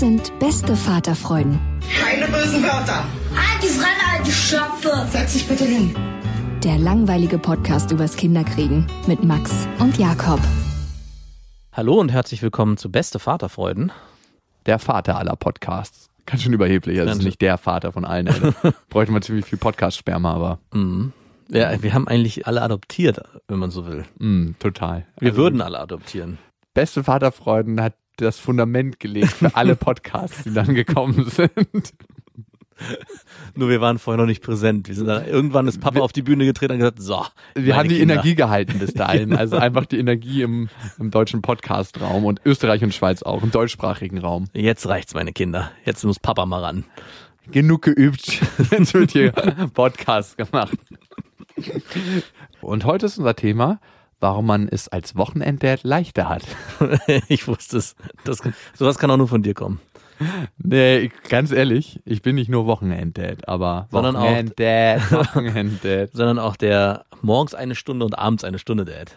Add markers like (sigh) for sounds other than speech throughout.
Das sind beste Vaterfreuden. Keine bösen Wörter. Die Fremde, alte Schöpfe! Setz dich bitte hin. Der langweilige Podcast übers Kinderkriegen mit Max und Jakob. Hallo und herzlich willkommen zu Beste Vaterfreuden. der Vater aller Podcasts. Ganz schön überheblich. Also es ist nicht der Vater von allen. (laughs) Bräuchte man ziemlich viel Podcast-Sperma, aber Mhm. Ja, wir haben eigentlich alle adoptiert, wenn man so will. mh, total. Wir Also, würden alle adoptieren. Beste Vaterfreuden hat das Fundament gelegt für alle Podcasts, die dann gekommen (laughs) sind. Nur wir waren vorher noch nicht präsent. Wir sind dann, irgendwann ist Papa auf die Bühne getreten und gesagt, so. Wir haben die Kinder. Energie gehalten bis dahin. (laughs) Also einfach die Energie im, im deutschen Podcast-Raum und Österreich und Schweiz auch, im deutschsprachigen Raum. Jetzt reicht's, meine Kinder. Jetzt muss Papa mal ran. Genug geübt. (laughs) Jetzt wird hier Podcast gemacht. Und heute ist unser Thema, warum man es als Wochenenddad leichter hat. (laughs) ich wusste es. Das, sowas kann auch nur von dir kommen. Nee, ganz ehrlich, ich bin nicht nur Wochenenddad, aber Sondern auch- Wochenenddad, (laughs) Wochenenddad. Sondern auch der morgens eine Stunde und abends eine Stunde Dad.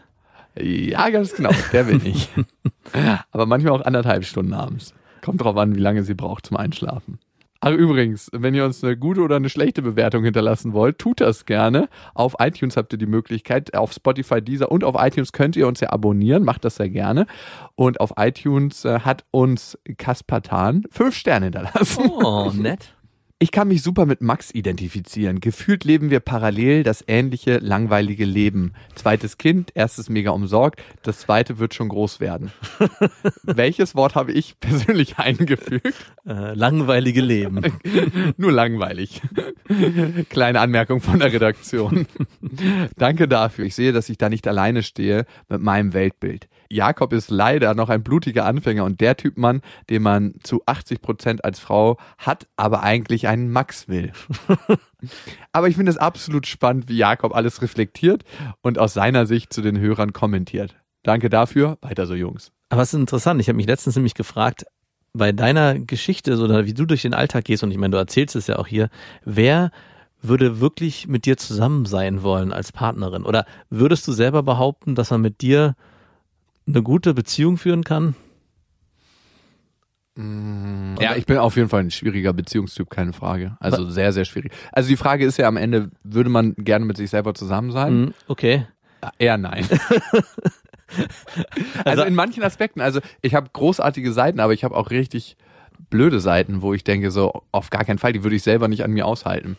Ja, ganz genau, der bin ich. (laughs) Aber manchmal auch anderthalb Stunden abends. Kommt drauf an, wie lange sie braucht zum Einschlafen. Ach, übrigens, wenn ihr uns eine gute oder eine schlechte Bewertung hinterlassen wollt, tut das gerne. Auf iTunes habt ihr die Möglichkeit, auf Spotify, Deezer und auf iTunes könnt ihr uns ja abonnieren, macht das sehr gerne. Und auf iTunes äh, hat uns Kaspertan fünf Sterne hinterlassen. Oh, nett. Ich kann mich super mit Max identifizieren. Gefühlt leben wir parallel das ähnliche langweilige Leben. Zweites Kind, erstes mega umsorgt, das zweite wird schon groß werden. (laughs) Welches Wort habe ich persönlich (laughs) eingefügt? Äh, langweilige Leben. (laughs) Nur langweilig. Kleine Anmerkung von der Redaktion. Danke dafür. Ich sehe, dass ich da nicht alleine stehe mit meinem Weltbild. Jakob ist leider noch ein blutiger Anfänger und der Typ Mann, den man zu 80 Prozent als Frau hat, aber eigentlich einen Max will. (laughs) aber ich finde es absolut spannend, wie Jakob alles reflektiert und aus seiner Sicht zu den Hörern kommentiert. Danke dafür. Weiter so, Jungs. Aber es ist interessant. Ich habe mich letztens nämlich gefragt, bei deiner Geschichte, so oder wie du durch den Alltag gehst, und ich meine, du erzählst es ja auch hier, wer würde wirklich mit dir zusammen sein wollen als Partnerin? Oder würdest du selber behaupten, dass man mit dir eine gute Beziehung führen kann? Ja, ich bin auf jeden Fall ein schwieriger Beziehungstyp, keine Frage. Also sehr, sehr schwierig. Also die Frage ist ja am Ende, würde man gerne mit sich selber zusammen sein? Hm, okay. Eher nein. (laughs) also in manchen Aspekten, also ich habe großartige Seiten, aber ich habe auch richtig blöde Seiten, wo ich denke, so auf gar keinen Fall, die würde ich selber nicht an mir aushalten.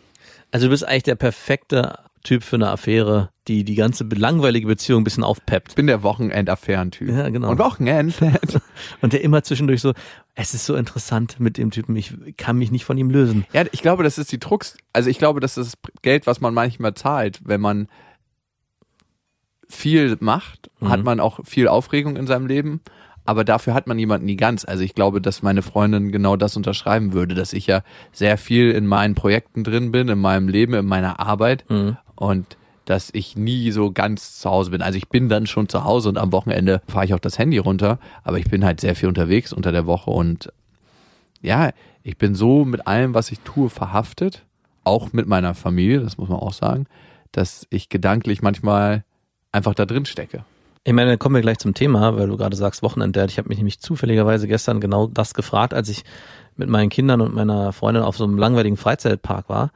Also du bist eigentlich der perfekte Typ für eine Affäre, die die ganze langweilige Beziehung ein bisschen aufpeppt. Ich bin der Wochenend-Affären-Typ. Ja, genau. Und Wochenend. (laughs) Und der immer zwischendurch so, es ist so interessant mit dem Typen, ich kann mich nicht von ihm lösen. ja, ich glaube, das ist die Drucks. Also ich glaube, das ist Geld, was man manchmal zahlt, wenn man viel macht, Mhm. hat man auch viel Aufregung in seinem Leben. Aber dafür hat man jemanden nie ganz. Also ich glaube, dass meine Freundin genau das unterschreiben würde, dass ich ja sehr viel in meinen Projekten drin bin, in meinem Leben, in meiner Arbeit Mhm. Und dass ich nie so ganz zu Hause bin. Also ich bin dann schon zu Hause und am Wochenende fahre ich auch das Handy runter, aber ich bin halt sehr viel unterwegs unter der Woche und ja, ich bin so mit allem, was ich tue, verhaftet, auch mit meiner Familie, das muss man auch sagen, dass ich gedanklich manchmal einfach da drin stecke. Ich meine, dann kommen wir gleich zum Thema, weil du gerade sagst Wochenenddad. Ich habe mich nämlich zufälligerweise gestern genau das gefragt, als ich mit meinen Kindern und meiner Freundin auf so einem langweiligen Freizeitpark war.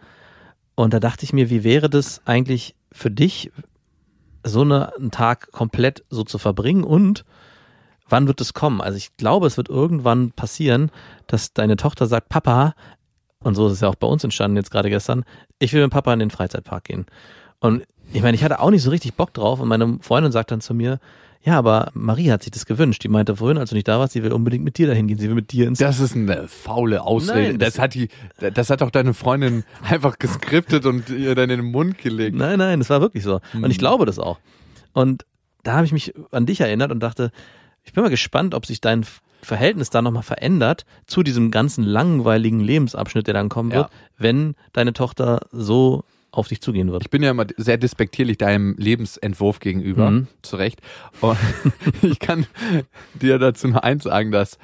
Und da dachte ich mir, wie wäre das eigentlich für dich? so eine, einen Tag komplett so zu verbringen und wann wird es kommen? Also ich glaube, es wird irgendwann passieren, dass deine Tochter sagt, Papa, und so ist es ja auch bei uns entstanden jetzt gerade gestern, ich will mit Papa in den Freizeitpark gehen. Und ich meine, ich hatte auch nicht so richtig Bock drauf und meine Freundin sagt dann zu mir, ja, aber Marie hat sich das gewünscht. Die meinte vorhin, als du nicht da warst, sie will unbedingt mit dir dahin gehen. Sie will mit dir ins Das ist eine faule Ausrede. Nein, das, das- hat die, das hat doch deine Freundin (laughs) einfach geskriptet und ihr dann in den Mund gelegt. Nein, nein, das war wirklich so. Und ich glaube das auch. Und da habe ich mich an dich erinnert und dachte, ich bin mal gespannt, ob sich dein Verhältnis da nochmal verändert zu diesem ganzen langweiligen Lebensabschnitt, der dann kommen wird, Ja. wenn deine Tochter so auf dich zugehen wird. Ich bin ja immer sehr despektierlich deinem Lebensentwurf gegenüber, Mhm. zu Recht. Und (laughs) ich kann dir dazu nur eins sagen, dass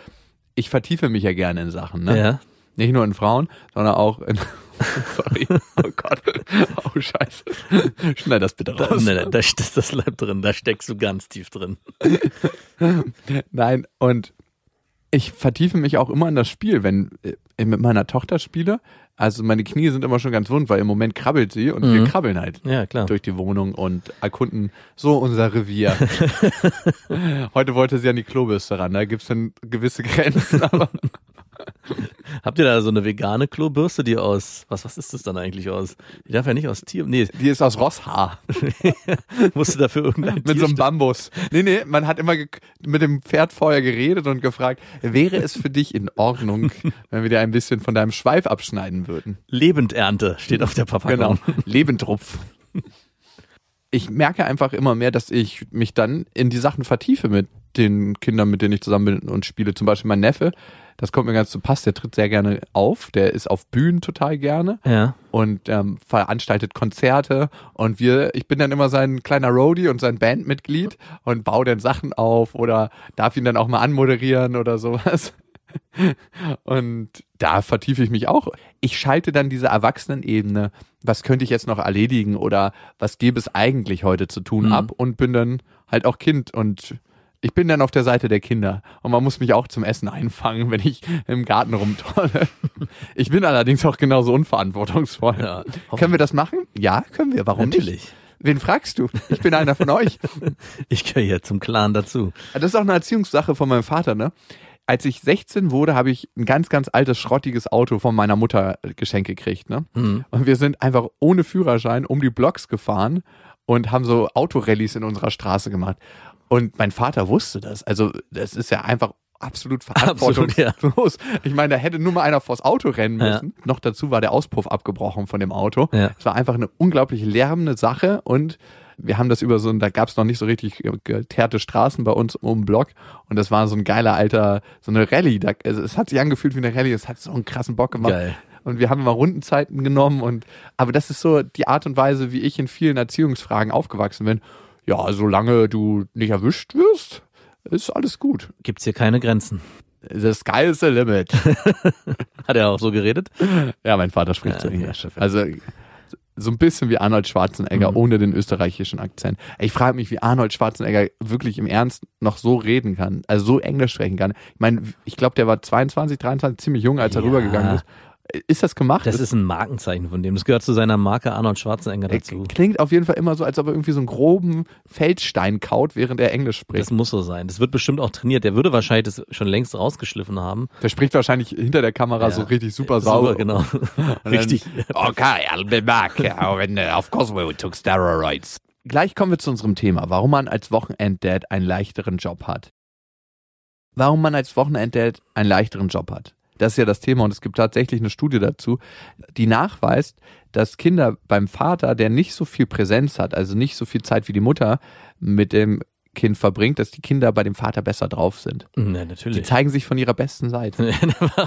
ich vertiefe mich ja gerne in Sachen. Ne? Ja. Nicht nur in Frauen, sondern auch in. (laughs) Sorry. Oh Gott. Oh Scheiße. Schneid das bitte raus. nein, nein, das, das, das bleibt drin, da steckst du ganz tief drin. Nein, und ich vertiefe mich auch immer in das Spiel, wenn ich mit meiner Tochter spiele. Also meine Knie sind immer schon ganz wund, weil im Moment krabbelt sie und wir Mhm. krabbeln halt Ja, klar. durch die Wohnung und erkunden so unser Revier. (laughs) Heute wollte sie an die Klobürste ran, da gibt's dann gewisse Grenzen, aber (laughs) Habt ihr da so eine vegane Klobürste, die aus, was, was ist das dann eigentlich aus? Die darf ja nicht aus Tier, nee, die ist aus Rosshaar (laughs) musste dafür irgendein mit Tier so einem Bambus. Nee, nee, man hat immer mit dem Pferd vorher geredet und gefragt, wäre es für dich in Ordnung, (laughs) wenn wir dir ein bisschen von deinem Schweif abschneiden würden? Lebendernte steht auf der Papagon. Genau, Lebendrupf. Ich merke einfach immer mehr, dass ich mich dann in die Sachen vertiefe mit den Kindern, mit denen ich zusammen bin und spiele. Zum Beispiel mein Neffe, das kommt mir ganz zu Pass, der tritt sehr gerne auf, der ist auf Bühnen total gerne Ja. und ähm, veranstaltet Konzerte und wir, ich bin dann immer sein kleiner Roadie und sein Bandmitglied und baue dann Sachen auf oder darf ihn dann auch mal anmoderieren oder sowas. (laughs) Und da vertiefe ich mich auch. Ich schalte dann diese Erwachsenenebene, was könnte ich jetzt noch erledigen oder was gäbe es eigentlich heute zu tun Mhm. ab und bin dann halt auch Kind und ich bin dann auf der Seite der Kinder und man muss mich auch zum Essen einfangen, wenn ich im Garten rumtolle. (laughs) Ich bin allerdings auch genauso unverantwortungsvoll. Ja, können wir das machen? Ja, können wir. Warum nicht? Natürlich. Wen fragst du? Ich bin einer von euch. (laughs) Ich gehöre hier zum Clan dazu. Das ist auch eine Erziehungssache von meinem Vater, ne? Als ich 16 wurde, habe ich ein ganz, ganz altes, schrottiges Auto von meiner Mutter geschenkt gekriegt, ne? Mhm. Und wir sind einfach ohne Führerschein um die Blocks gefahren und haben so Autorallies in unserer Straße gemacht. Und mein Vater wusste das. Also, das ist ja einfach absolut (laughs) Absolut, verantwortungslos. Ich meine, da hätte nur mal einer vors Auto rennen Ja. müssen. Noch dazu war der Auspuff abgebrochen von dem Auto. Ja. Es war einfach eine unglaublich lärmende Sache und wir haben das über so, ein- da gab es noch nicht so richtig geteerte Straßen bei uns um den Block und das war so ein geiler alter, so eine Rallye. Da, also es hat sich angefühlt wie eine Rallye, es hat so einen krassen Bock gemacht. Geil. Und wir haben immer Rundenzeiten genommen und, aber das ist so die Art und Weise, wie ich in vielen Erziehungsfragen aufgewachsen bin. Ja, solange du nicht erwischt wirst, ist alles gut. Gibt's hier keine Grenzen. The sky is the limit. (laughs) Hat er auch so geredet? Ja, mein Vater spricht Ja, so okay, Englisch. perfekt. Also so ein bisschen wie Arnold Schwarzenegger Mhm. ohne den österreichischen Akzent. Ich frage mich, wie Arnold Schwarzenegger wirklich im Ernst noch so reden kann, also so Englisch sprechen kann. Ich meine, ich glaube, der war 22, 23, ziemlich jung, als er Ja. rübergegangen ist. Ist das gemacht? Das ist ein Markenzeichen von dem. Das gehört zu seiner Marke Arnold Schwarzenegger er dazu. klingt auf jeden Fall immer so, als ob er irgendwie so einen groben Feldstein kaut, während er Englisch spricht. Das muss so sein. Das wird bestimmt auch trainiert. Der würde wahrscheinlich das schon längst rausgeschliffen haben. der spricht wahrscheinlich hinter der Kamera Ja. so richtig super sauber. Super, genau. (laughs) Und dann, (laughs) Richtig. Okay, I'll be back. (laughs) Uh, of course we took steroids. Gleich kommen wir zu unserem Thema, warum man als Wochenenddad einen leichteren Job hat. Warum man als Wochenenddad einen leichteren Job hat. Das ist ja das Thema und es gibt tatsächlich eine Studie dazu, die nachweist, dass Kinder beim Vater, der nicht so viel Präsenz hat, also nicht so viel Zeit wie die Mutter mit dem Kind verbringt, dass die Kinder bei dem Vater besser drauf sind. Die natürlich. zeigen sich von ihrer besten Seite.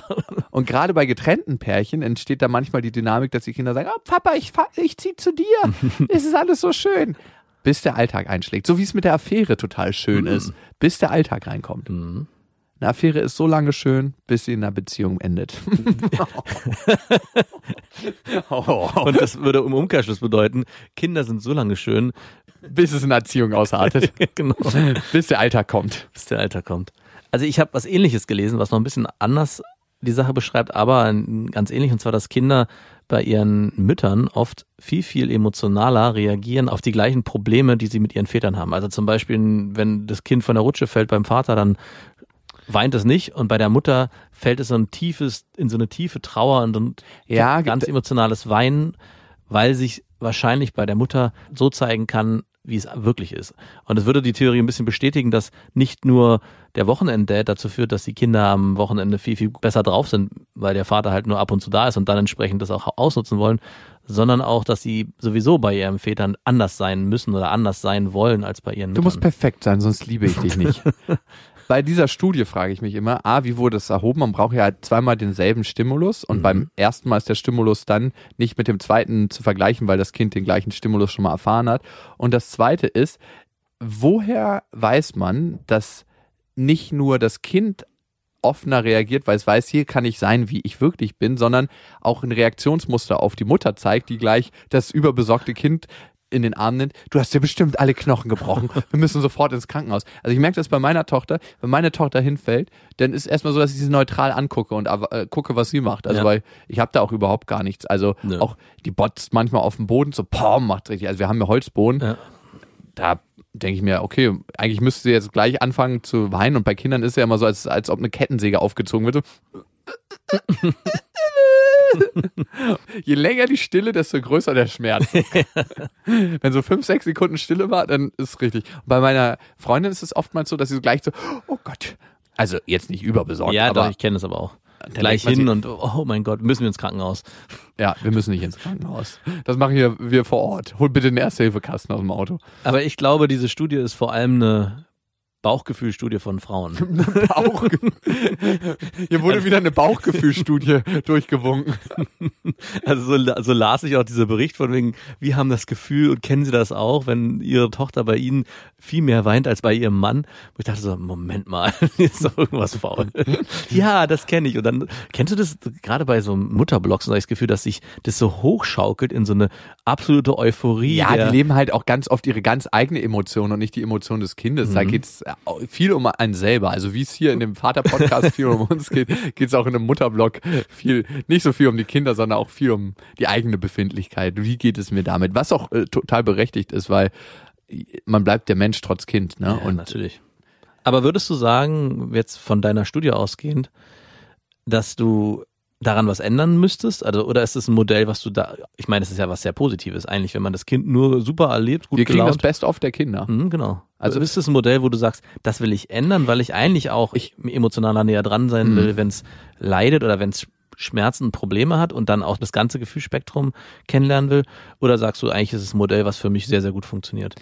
(laughs) Und gerade bei getrennten Pärchen entsteht da manchmal die Dynamik, dass die Kinder sagen, oh Papa, ich, ich zieh zu dir. (laughs) es ist alles so schön. Bis der Alltag einschlägt. So wie es mit der Affäre total schön ist. Bis der Alltag reinkommt. Mhm. Eine Affäre ist so lange schön, bis sie in einer Beziehung endet. (laughs) Und das würde im Umkehrschluss bedeuten, Kinder sind so lange schön, bis es in einer Erziehung ausartet. (laughs) genau, bis der Alltag kommt. bis der Alter kommt. Also ich habe was ähnliches gelesen, was noch ein bisschen anders die Sache beschreibt, aber ganz ähnlich, und zwar, dass Kinder bei ihren Müttern oft viel, viel emotionaler reagieren auf die gleichen Probleme, die sie mit ihren Vätern haben. Also zum Beispiel, wenn das Kind von der Rutsche fällt beim Vater, dann weint es nicht und bei der Mutter fällt es so ein tiefes, in so eine tiefe Trauer und ein Ja, ganz emotionales Weinen, weil sich wahrscheinlich bei der Mutter so zeigen kann, wie es wirklich ist. Und es würde die Theorie ein bisschen bestätigen, dass nicht nur der Wochenenddate dazu führt, dass die Kinder am Wochenende viel, viel besser drauf sind, weil der Vater halt nur ab und zu da ist und dann entsprechend das auch ausnutzen wollen, sondern auch, dass sie sowieso bei ihren Vätern anders sein müssen oder anders sein wollen als bei ihren Du musst Müttern. perfekt sein, sonst liebe ich dich nicht. (laughs) Bei dieser Studie frage ich mich immer, A, wie wurde es erhoben? Man braucht ja zweimal denselben Stimulus und beim ersten Mal ist der Stimulus dann nicht mit dem zweiten zu vergleichen, weil das Kind den gleichen Stimulus schon mal erfahren hat. Und das zweite ist, woher weiß man, dass nicht nur das Kind offener reagiert, weil es weiß, hier kann ich sein, wie ich wirklich bin, sondern auch ein Reaktionsmuster auf die Mutter zeigt, die gleich das überbesorgte Kind in den Arm nimmt. Du hast dir bestimmt alle Knochen gebrochen. (laughs) Wir müssen sofort ins Krankenhaus. Also ich merke das bei meiner Tochter. Wenn meine Tochter hinfällt, dann ist erstmal so, dass ich sie neutral angucke und äh, gucke, was sie macht. Also Ja. weil ich habe da auch überhaupt gar nichts. Also Nö. auch die botzt manchmal auf dem Boden so, pom, macht richtig. Also wir haben ja Holzboden. Ja. Da denke ich mir, okay, eigentlich müsste sie jetzt gleich anfangen zu weinen und bei Kindern ist es ja immer so, als, als ob eine Kettensäge aufgezogen wird. So. (laughs) (laughs) Je länger die Stille, desto größer der Schmerz. (laughs) Wenn so fünf, sechs Sekunden Stille war, dann ist es richtig. Und bei meiner Freundin ist es oftmals so, dass sie so gleich so, oh Gott. Also jetzt nicht überbesorgt, Ja, aber doch, ich kenne es aber auch. Gleich hin sich- und oh mein Gott, müssen wir ins Krankenhaus. ja, wir müssen nicht ins Krankenhaus. Das machen hier wir vor Ort. Hol bitte den Erste-Hilfe-Kasten aus dem Auto. Aber ich glaube, diese Studie ist vor allem eine Bauchgefühlstudie von Frauen. (laughs) Bauch. Hier wurde wieder eine Bauchgefühlstudie (laughs) durchgewunken. Also so, so las ich auch dieser Bericht von wegen, wie haben das Gefühl und kennen Sie das auch, wenn Ihre Tochter bei Ihnen viel mehr weint als bei Ihrem Mann? Wo ich dachte so, Moment mal, (laughs) ist doch irgendwas faul. ja, das kenne ich. Und dann, kennst du das gerade bei so Mutterblogs, und habe ich das Gefühl, dass sich das so hochschaukelt in so eine absolute Euphorie. Ja, die leben halt auch ganz oft ihre ganz eigene Emotion und nicht die Emotion des Kindes. Da geht's viel um einen selber. Also wie es hier in dem Vater-Podcast viel um uns geht, geht's auch in einem Mutterblog viel, nicht so viel um die Kinder, sondern auch viel um die eigene Befindlichkeit. Wie geht es mir damit? Was auch äh, total berechtigt ist, weil man bleibt der Mensch trotz Kind. Ne? Ja, und natürlich. Aber würdest du sagen, jetzt von deiner Studie ausgehend, dass du daran was ändern müsstest? Also, oder ist es ein Modell, was du da, ich meine, es ist ja was sehr Positives eigentlich, wenn man das Kind nur super erlebt, gut wir kriegen das gelaunt. Best-of der Kinder. Mhm, genau. Also- ist es ein Modell, wo du sagst, das will ich ändern, weil ich eigentlich auch Ich- emotionaler näher dran sein Mhm. will, wenn es leidet oder wenn es Schmerzen, Probleme hat und dann auch das ganze Gefühlsspektrum kennenlernen will? Oder sagst du, eigentlich ist es ein Modell, was für mich sehr, sehr gut funktioniert?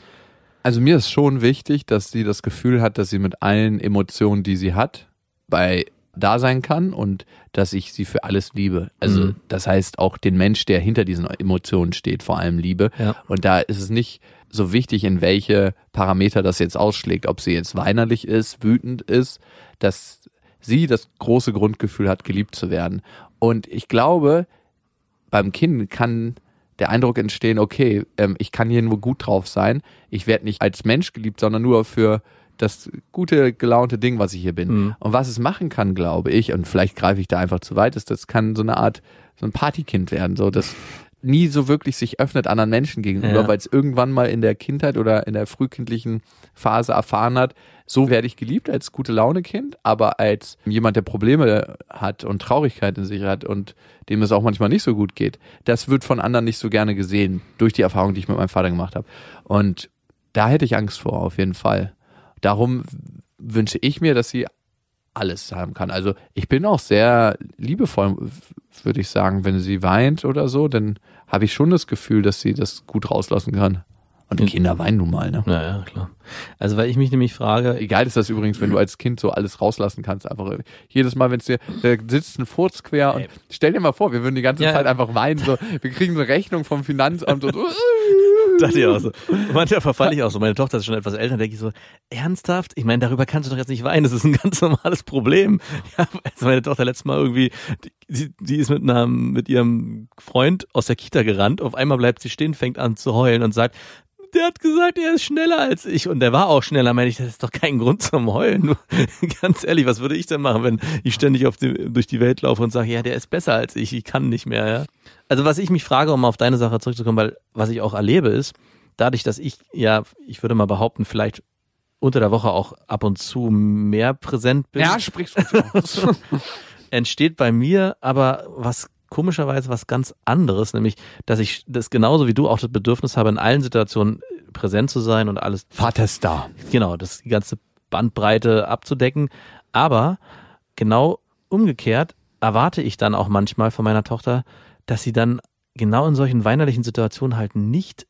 Also mir ist schon wichtig, dass sie das Gefühl hat, dass sie mit allen Emotionen, die sie hat, bei da sein kann und dass ich sie für alles liebe. Also Mhm. das heißt auch den Mensch, der hinter diesen Emotionen steht, vor allem liebe. Ja. Und da ist es nicht so wichtig, in welche Parameter das jetzt ausschlägt, ob sie jetzt weinerlich ist, wütend ist, dass sie das große Grundgefühl hat, geliebt zu werden. Und ich glaube, beim Kind kann der Eindruck entstehen, okay, ähm, ich kann hier nur gut drauf sein. Ich werde nicht als Mensch geliebt, sondern nur für das gute, gelaunte Ding, was ich hier bin. Mhm. Und was es machen kann, glaube ich, und vielleicht greife ich da einfach zu weit, ist, das kann so eine Art, so ein Partykind werden, so das nie so wirklich sich öffnet anderen Menschen gegenüber, Ja. weil es irgendwann mal in der Kindheit oder in der frühkindlichen Phase erfahren hat, so werde ich geliebt als gute Laune Kind, aber als jemand, der Probleme hat und Traurigkeit in sich hat und dem es auch manchmal nicht so gut geht, das wird von anderen nicht so gerne gesehen, durch die Erfahrung, die ich mit meinem Vater gemacht habe. Und da hätte ich Angst vor, auf jeden Fall. Darum wünsche ich mir, dass sie alles haben kann. Also ich bin auch sehr liebevoll, würde ich sagen, wenn sie weint oder so, dann habe ich schon das Gefühl, dass sie das gut rauslassen kann. Und Mhm. Kinder weinen nun mal, ne? Ja, ja, klar. Also, weil ich mich nämlich frage, Egal ist das übrigens, wenn du als Kind so alles rauslassen kannst. Einfach jedes Mal, wenn es dir, da sitzt ein Furz quer und stell dir mal vor, wir würden die ganze Ja. Zeit einfach weinen. So, wir kriegen eine Rechnung vom Finanzamt und (laughs) (laughs) dachte ich auch so. Manchmal verfalle ich auch so. Meine Tochter ist schon etwas älter, denke ich so, ernsthaft? Ich meine, darüber kannst du doch jetzt nicht weinen. Das ist ein ganz (laughs) normales Problem. Ja, also meine Tochter letztes Mal irgendwie, die, sie ist mit einem, mit ihrem Freund aus der Kita gerannt. Auf einmal bleibt sie stehen, fängt an zu heulen und sagt, der hat gesagt, er ist schneller als ich. Und der war auch schneller. Meine ich, das ist doch kein Grund zum Heulen. (laughs) Ganz ehrlich, was würde ich denn machen, wenn ich ständig auf die, durch die Welt laufe und sage, ja, der ist besser als ich, ich kann nicht mehr. Ja? Also was ich mich frage, um auf deine Sache zurückzukommen, weil was ich auch erlebe ist, dadurch, dass ich ja, ich würde mal behaupten, vielleicht unter der Woche auch ab und zu mehr präsent bin, Ja, sprichst du (laughs) aus. entsteht bei mir aber was komischerweise was ganz anderes, nämlich, dass ich das genauso wie du auch das Bedürfnis habe, in allen Situationen präsent zu sein und alles, Vaterstar. genau, das die ganze Bandbreite abzudecken. Aber genau umgekehrt erwarte ich dann auch manchmal von meiner Tochter, dass sie dann genau in solchen weinerlichen Situationen halt nicht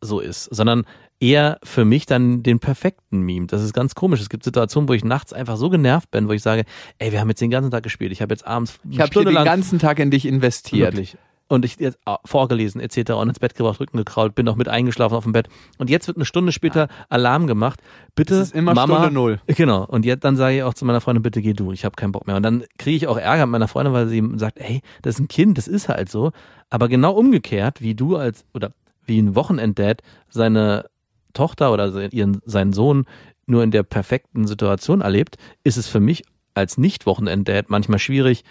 so ist, sondern eher für mich dann den perfekten Meme. Das ist ganz komisch. Es gibt Situationen, wo ich nachts einfach so genervt bin, wo ich sage, ey, wir haben jetzt den ganzen Tag gespielt. Ich habe jetzt abends Ich habe hier Stunde den ganzen Tag in dich investiert. Wirklich. Und ich jetzt ah, vorgelesen etc. und ins Bett gebracht, Rücken gekrault, bin noch mit eingeschlafen auf dem Bett. Und jetzt wird eine Stunde später Alarm gemacht. Bitte, Es ist immer Mama, Stunde Null. Genau. Und jetzt dann sage ich auch zu meiner Freundin, bitte geh du, ich habe keinen Bock mehr. Und dann kriege ich auch Ärger mit meiner Freundin, weil sie sagt, ey, das ist ein Kind, das ist halt so. Aber genau umgekehrt, wie du als oder wie ein Wochenenddad seine Tochter oder ihren, seinen Sohn nur in der perfekten Situation erlebt, ist es für mich als Nicht-Wochenenddad manchmal schwierig,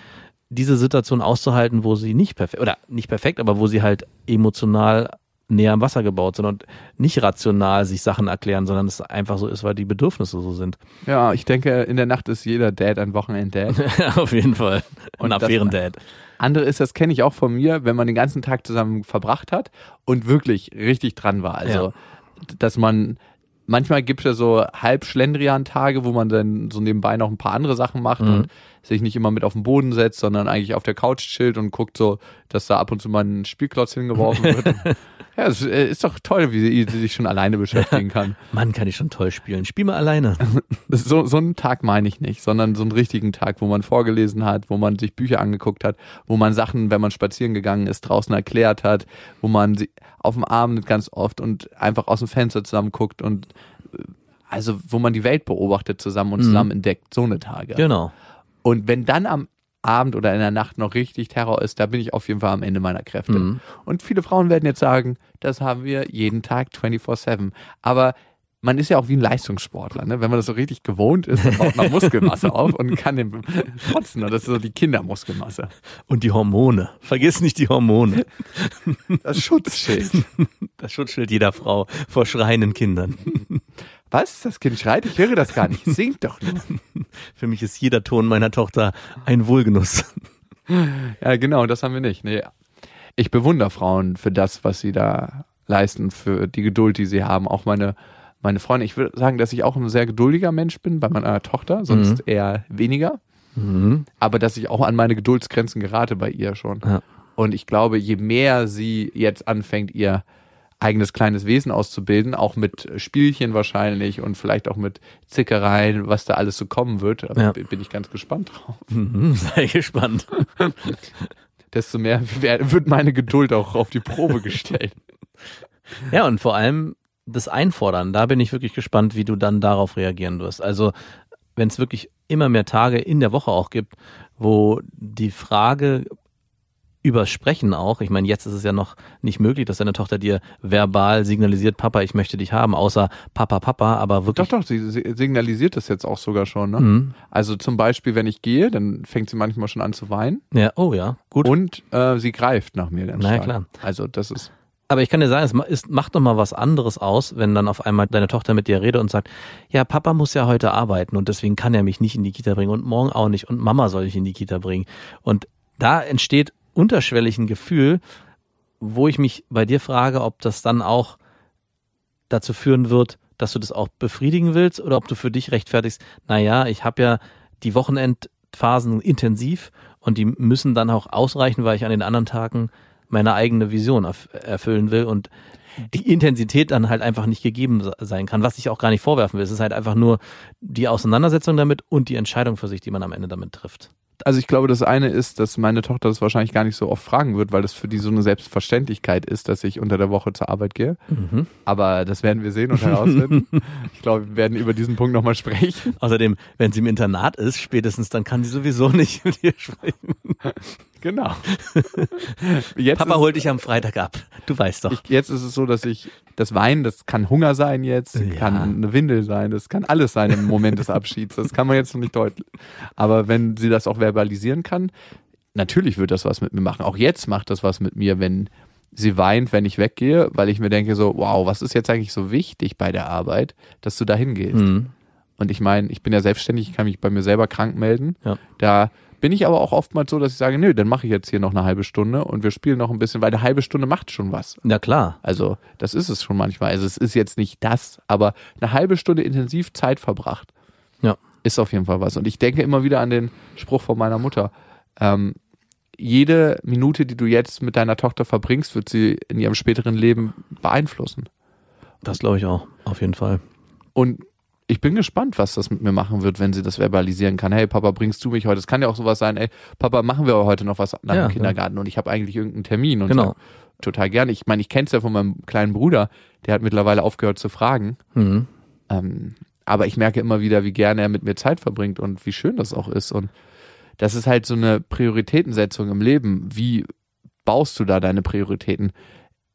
diese Situation auszuhalten, wo sie nicht perfekt, oder nicht perfekt, aber wo sie halt emotional näher am Wasser gebaut sind und nicht rational sich Sachen erklären, sondern es einfach so ist, weil die Bedürfnisse so sind. Ja, ich denke, in der Nacht ist jeder Dad ein Wochenend-Dad. (laughs) Auf jeden Fall. Und Affären-Dad. Andere ist, das kenne ich auch von mir, wenn man den ganzen Tag zusammen verbracht hat und wirklich richtig dran war. Also, dass man, manchmal gibt es ja so halb Schlendrian-Tage, wo man dann so nebenbei noch ein paar andere Sachen macht Mhm. und sich nicht immer mit auf den Boden setzt, sondern eigentlich auf der Couch chillt und guckt so, dass da ab und zu mal ein Spielklotz hingeworfen wird. (laughs) ja, es äh, ist doch toll, wie sie, sie sich schon alleine beschäftigen kann. (laughs) Mann, kann ich schon toll spielen. Spiel mal alleine. (laughs) So, so einen Tag meine ich nicht, sondern so einen richtigen Tag, wo man vorgelesen hat, wo man sich Bücher angeguckt hat, wo man Sachen, wenn man spazieren gegangen ist, draußen erklärt hat, wo man sie auf dem Abend ganz oft und einfach aus dem Fenster zusammen guckt und äh, also wo man die Welt beobachtet zusammen und Mhm. zusammen entdeckt, so eine Tage. Genau. Und wenn dann am Abend oder in der Nacht noch richtig Terror ist, da bin ich auf jeden Fall am Ende meiner Kräfte. Mhm. Und viele Frauen werden jetzt sagen, das haben wir jeden Tag 24-7. Aber man ist ja auch wie ein Leistungssportler, ne? Wenn man das so richtig gewohnt ist, dann baut man (laughs) Muskelmasse auf und kann den trotzen. Und das ist so die Kindermuskelmasse. Und die Hormone. Vergiss nicht die Hormone. Das Schutzschild. Das Schutzschild jeder Frau vor schreienden Kindern. Was? Das Kind schreit? Ich höre das gar nicht. (laughs) Singt doch nur. Für mich ist jeder Ton meiner Tochter ein Wohlgenuss. Ja, genau, das haben wir nicht. Nee. Ich bewundere Frauen für das, was sie da leisten, für die Geduld, die sie haben. Auch meine, meine Freunde. Ich würde sagen, dass ich auch ein sehr geduldiger Mensch bin bei meiner Tochter, sonst eher weniger. Mhm. Aber dass ich auch an meine Geduldsgrenzen gerate bei ihr schon. Ja. Und ich glaube, je mehr sie jetzt anfängt, ihr eigenes kleines Wesen auszubilden, auch mit Spielchen wahrscheinlich und vielleicht auch mit Zickereien, was da alles so kommen wird, Ja. bin ich ganz gespannt drauf. Mhm. (laughs) Sei gespannt. (laughs) Desto mehr wird meine Geduld auch auf die Probe gestellt. (laughs) Ja, und vor allem das Einfordern, da bin ich wirklich gespannt, wie du dann darauf reagieren wirst. Also, wenn es wirklich immer mehr Tage in der Woche auch gibt, wo die Frage übers Sprechen auch, ich meine, jetzt ist es ja noch nicht möglich, dass deine Tochter dir verbal signalisiert, Papa, ich möchte dich haben, außer Papa, Papa, aber Doch, wirklich. doch, sie sie signalisiert das jetzt auch sogar schon. Ne? Mhm. Also zum Beispiel, wenn ich gehe, dann fängt sie manchmal schon an zu weinen Ja, oh ja, gut. und äh, sie greift nach mir ganz Na ja, klar. Also das ist Aber ich kann dir sagen, es ist, macht doch mal was anderes aus, wenn dann auf einmal deine Tochter mit dir redet und sagt, ja, Papa muss ja heute arbeiten und deswegen kann er mich nicht in die Kita bringen und morgen auch nicht und Mama soll ich in die Kita bringen. Und da entsteht unterschwellig ein Gefühl, wo ich mich bei dir frage, ob das dann auch dazu führen wird, dass du das auch befriedigen willst oder ob du für dich rechtfertigst, naja, ich habe ja die Wochenendphasen intensiv und die müssen dann auch ausreichen, weil ich an den anderen Tagen meine eigene Vision erf erfüllen will und die Intensität dann halt einfach nicht gegeben se- sein kann, was ich auch gar nicht vorwerfen will. Es ist halt einfach nur die Auseinandersetzung damit und die Entscheidung für sich, die man am Ende damit trifft. Also ich glaube, das eine ist, dass meine Tochter das wahrscheinlich gar nicht so oft fragen wird, weil das für die so eine Selbstverständlichkeit ist, dass ich unter der Woche zur Arbeit gehe. Mhm. Aber das werden wir sehen und herausfinden. (laughs) ich glaube, wir werden über diesen Punkt nochmal sprechen. Außerdem, wenn sie im Internat ist, spätestens dann kann sie sowieso nicht mit dir sprechen. Genau. (laughs) Papa holt dich am Freitag ab. Du weißt doch. ich, jetzt ist es so, dass ich das Weinen, das kann Hunger sein jetzt, Ja. kann eine Windel sein, das kann alles sein im Moment des Abschieds. Das kann man jetzt noch nicht deutlich. Aber wenn sie das auch verbalisieren kann, natürlich wird das was mit mir machen. Auch jetzt macht das was mit mir, wenn sie weint, wenn ich weggehe, weil ich mir denke so, wow, was ist jetzt eigentlich so wichtig bei der Arbeit, dass du da hingehst? Mhm. Und ich meine, ich bin ja selbstständig, ich kann mich bei mir selber krank melden. Ja. Da bin ich aber auch oftmals so, dass ich sage, nö, dann mache ich jetzt hier noch eine halbe Stunde und wir spielen noch ein bisschen, weil eine halbe Stunde macht schon was. Ja klar. Also, das ist es schon manchmal. Also, es ist jetzt nicht das, aber eine halbe Stunde intensiv Zeit verbracht Ja. ist auf jeden Fall was. Und ich denke immer wieder an den Spruch von meiner Mutter. Ähm, jede Minute, die du jetzt mit deiner Tochter verbringst, wird sie in ihrem späteren Leben beeinflussen. Das glaube ich auch. Auf jeden Fall. Und ich bin gespannt, was das mit mir machen wird, wenn sie das verbalisieren kann. Hey, Papa, bringst du mich heute? Es kann ja auch sowas sein, ey, Papa, machen wir heute noch was nach Ja, dem Kindergarten und ich habe eigentlich irgendeinen Termin und Genau. total gerne. Ich meine, ich kenne es ja von meinem kleinen Bruder, der hat mittlerweile aufgehört zu fragen. Mhm. Ähm, aber ich merke immer wieder, wie gerne er mit mir Zeit verbringt und wie schön das auch ist. Und das ist halt so eine Prioritätensetzung im Leben. Wie baust du da deine Prioritäten?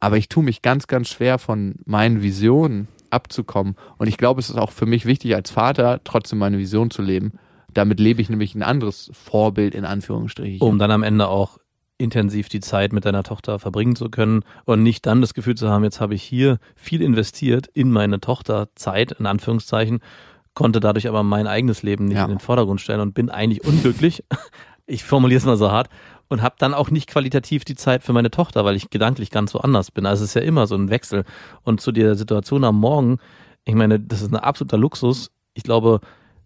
Aber ich tue mich ganz, ganz schwer von meinen Visionen abzukommen. Und ich glaube, es ist auch für mich wichtig, als Vater trotzdem meine Vision zu leben. Damit lebe ich nämlich ein anderes Vorbild in Anführungsstrichen. Um dann am Ende auch intensiv die Zeit mit deiner Tochter verbringen zu können und nicht dann das Gefühl zu haben, jetzt habe ich hier viel investiert in meine Tochter Zeit, in Anführungszeichen, konnte dadurch aber mein eigenes Leben nicht Ja. in den Vordergrund stellen und bin eigentlich unglücklich. Ich formuliere es mal so hart und habe dann auch nicht qualitativ die Zeit für meine Tochter, weil ich gedanklich ganz woanders bin. Also es ist ja immer so ein Wechsel. Und zu der Situation am Morgen, ich meine, das ist ein absoluter Luxus. Ich glaube,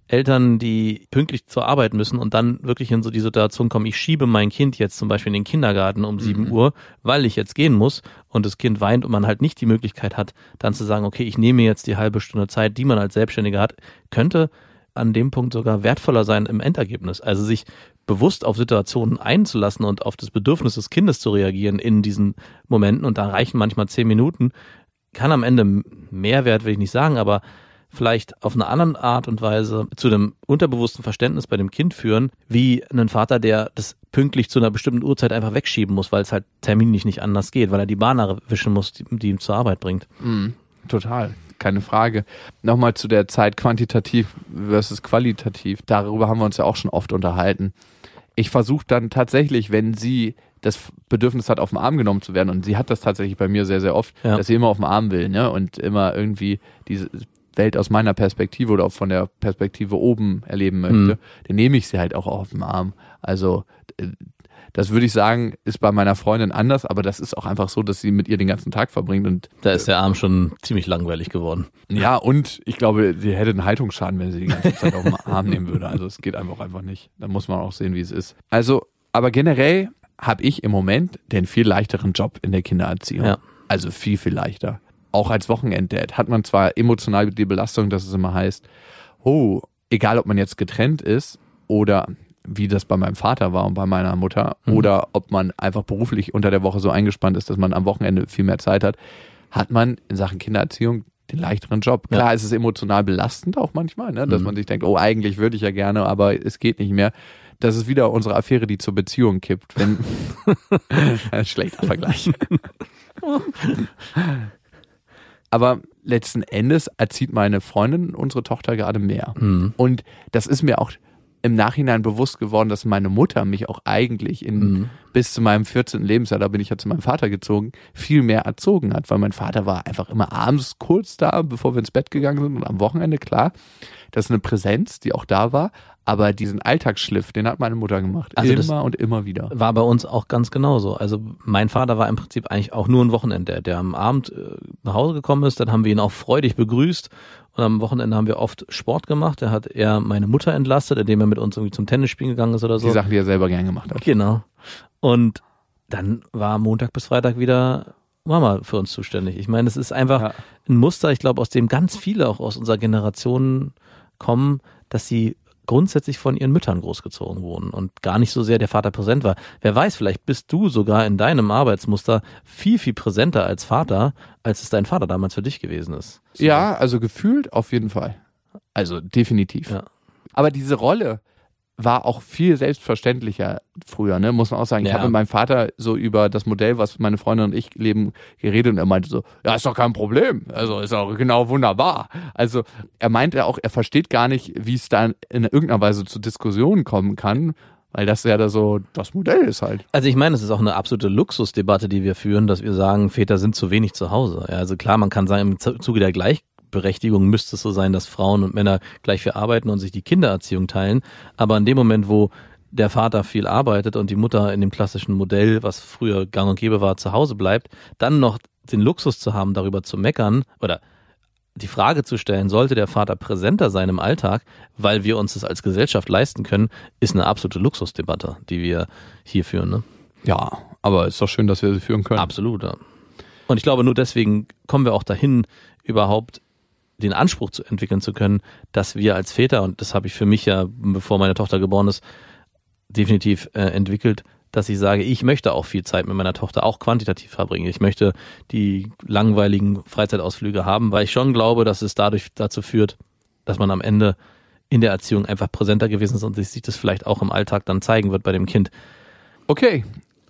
Eltern, die pünktlich zur Arbeit müssen und dann wirklich in so die Situation kommen, ich schiebe mein Kind jetzt zum Beispiel in den Kindergarten um sieben Uhr, weil ich jetzt gehen muss und das Kind weint und man halt nicht die Möglichkeit hat, dann zu sagen, okay, ich nehme jetzt die halbe Stunde Zeit, die man als Selbstständiger hat, könnte an dem Punkt sogar wertvoller sein im Endergebnis. Also sich bewusst auf Situationen einzulassen und auf das Bedürfnis des Kindes zu reagieren in diesen Momenten. Und da reichen manchmal zehn Minuten, kann am Ende Mehrwert, will ich nicht sagen, aber vielleicht auf eine andere Art und Weise zu einem unterbewussten Verständnis bei dem Kind führen, wie ein Vater, der das pünktlich zu einer bestimmten Uhrzeit einfach wegschieben muss, weil es halt terminlich nicht anders geht, weil er die Bahn erwischen muss, die, die ihm zur Arbeit bringt. Mhm, total, keine Frage. Nochmal zu der Zeit quantitativ versus qualitativ. Darüber haben wir uns ja auch schon oft unterhalten. Ich versuche dann tatsächlich, wenn sie das Bedürfnis hat, auf den Arm genommen zu werden, und sie hat das tatsächlich bei mir sehr, sehr oft, Ja. dass sie immer auf den Arm will, ne? Und immer irgendwie diese Welt aus meiner Perspektive oder auch von der Perspektive oben erleben möchte, Mhm. dann nehme ich sie halt auch auf den Arm. Also äh, das würde ich sagen, ist bei meiner Freundin anders, aber das ist auch einfach so, dass sie mit ihr den ganzen Tag verbringt und Da ist der Arm schon ziemlich langweilig geworden. ja, und ich glaube, sie hätte einen Haltungsschaden, wenn sie die ganze Zeit auf den Arm nehmen würde. Also es geht einfach einfach nicht. Da muss man auch sehen, wie es ist. Also, aber generell habe ich im Moment den viel leichteren Job in der Kindererziehung. Ja. Also viel, viel leichter. Auch als Wochenenddad hat man zwar emotional die Belastung, dass es immer heißt, oh, egal ob man jetzt getrennt ist oder wie das bei meinem Vater war und bei meiner Mutter oder ob man einfach beruflich unter der Woche so eingespannt ist, dass man am Wochenende viel mehr Zeit hat, hat man in Sachen Kindererziehung den leichteren Job. Klar, es ist emotional belastend auch manchmal, ne? dass man sich denkt, oh, eigentlich würde ich ja gerne, aber es geht nicht mehr. Das ist wieder unsere Affäre, die zur Beziehung kippt. Wenn Ein (laughs) (laughs) schlechter Vergleich. (laughs) Aber letzten Endes erzieht meine Freundin unsere Tochter gerade mehr. Mhm. Und das ist mir auch im Nachhinein bewusst geworden, dass meine Mutter mich auch eigentlich in, Mhm. bis zu meinem 14. Lebensjahr, da bin ich ja zu meinem Vater gezogen, viel mehr erzogen hat, weil mein Vater war einfach immer abends kurz da, bevor wir ins Bett gegangen sind und am Wochenende, klar. Das ist eine Präsenz, die auch da war, aber diesen Alltagsschliff, den hat meine Mutter gemacht. Also immer und immer wieder. War bei uns auch ganz genauso. Also mein Vater war im Prinzip eigentlich auch nur ein Wochenende, der am Abend äh, nach Hause gekommen ist. Dann haben wir ihn auch freudig begrüßt. Und am Wochenende haben wir oft Sport gemacht. Da hat er meine Mutter entlastet, indem er mit uns irgendwie zum Tennisspielen gegangen ist oder so. Die Sachen, die er selber gern gemacht hat. Genau. Und dann war Montag bis Freitag wieder Mama für uns zuständig. Ich meine, es ist einfach Ja. ein Muster, ich glaube, aus dem ganz viele auch aus unserer Generation kommen, dass sie grundsätzlich von ihren Müttern großgezogen wurden und gar nicht so sehr der Vater präsent war. Wer weiß, vielleicht bist du sogar in deinem Arbeitsmuster viel, viel präsenter als Vater, als es dein Vater damals für dich gewesen ist. Ja, also gefühlt auf jeden Fall. Also definitiv. Ja. Aber diese Rolle, war auch viel selbstverständlicher früher, ne? Muss man auch sagen. Ich Ja. habe mit meinem Vater so über das Modell, was meine Freundin und ich leben, geredet und er meinte so, ja, ist doch kein Problem. Also ist auch genau wunderbar. Also er meinte auch, er versteht gar nicht, wie es da in irgendeiner Weise zu Diskussionen kommen kann, weil das ja da so das Modell ist halt. Also ich meine, es ist auch eine absolute Luxusdebatte, die wir führen, dass wir sagen, Väter sind zu wenig zu Hause. Ja, also klar, man kann sagen, im Zu- Zuge der Gleichberechtigung müsste es so sein, dass Frauen und Männer gleich viel arbeiten und sich die Kindererziehung teilen. Aber in dem Moment, wo der Vater viel arbeitet und die Mutter in dem klassischen Modell, was früher gang und gäbe war, zu Hause bleibt, dann noch den Luxus zu haben, darüber zu meckern oder die Frage zu stellen, sollte der Vater präsenter sein im Alltag, weil wir uns das als Gesellschaft leisten können, ist eine absolute Luxusdebatte, die wir hier führen. Ne? Ja, aber ist doch schön, dass wir sie führen können. Absolut. Ja. Und ich glaube, nur deswegen kommen wir auch dahin, überhaupt den Anspruch zu entwickeln zu können, dass wir als Väter, und das habe ich für mich ja, bevor meine Tochter geboren ist, definitiv äh, entwickelt, dass ich sage, ich möchte auch viel Zeit mit meiner Tochter auch quantitativ verbringen. Ich möchte die langweiligen Freizeitausflüge haben, weil ich schon glaube, dass es dadurch dazu führt, dass man am Ende in der Erziehung einfach präsenter gewesen ist und sich das vielleicht auch im Alltag dann zeigen wird bei dem Kind. Okay,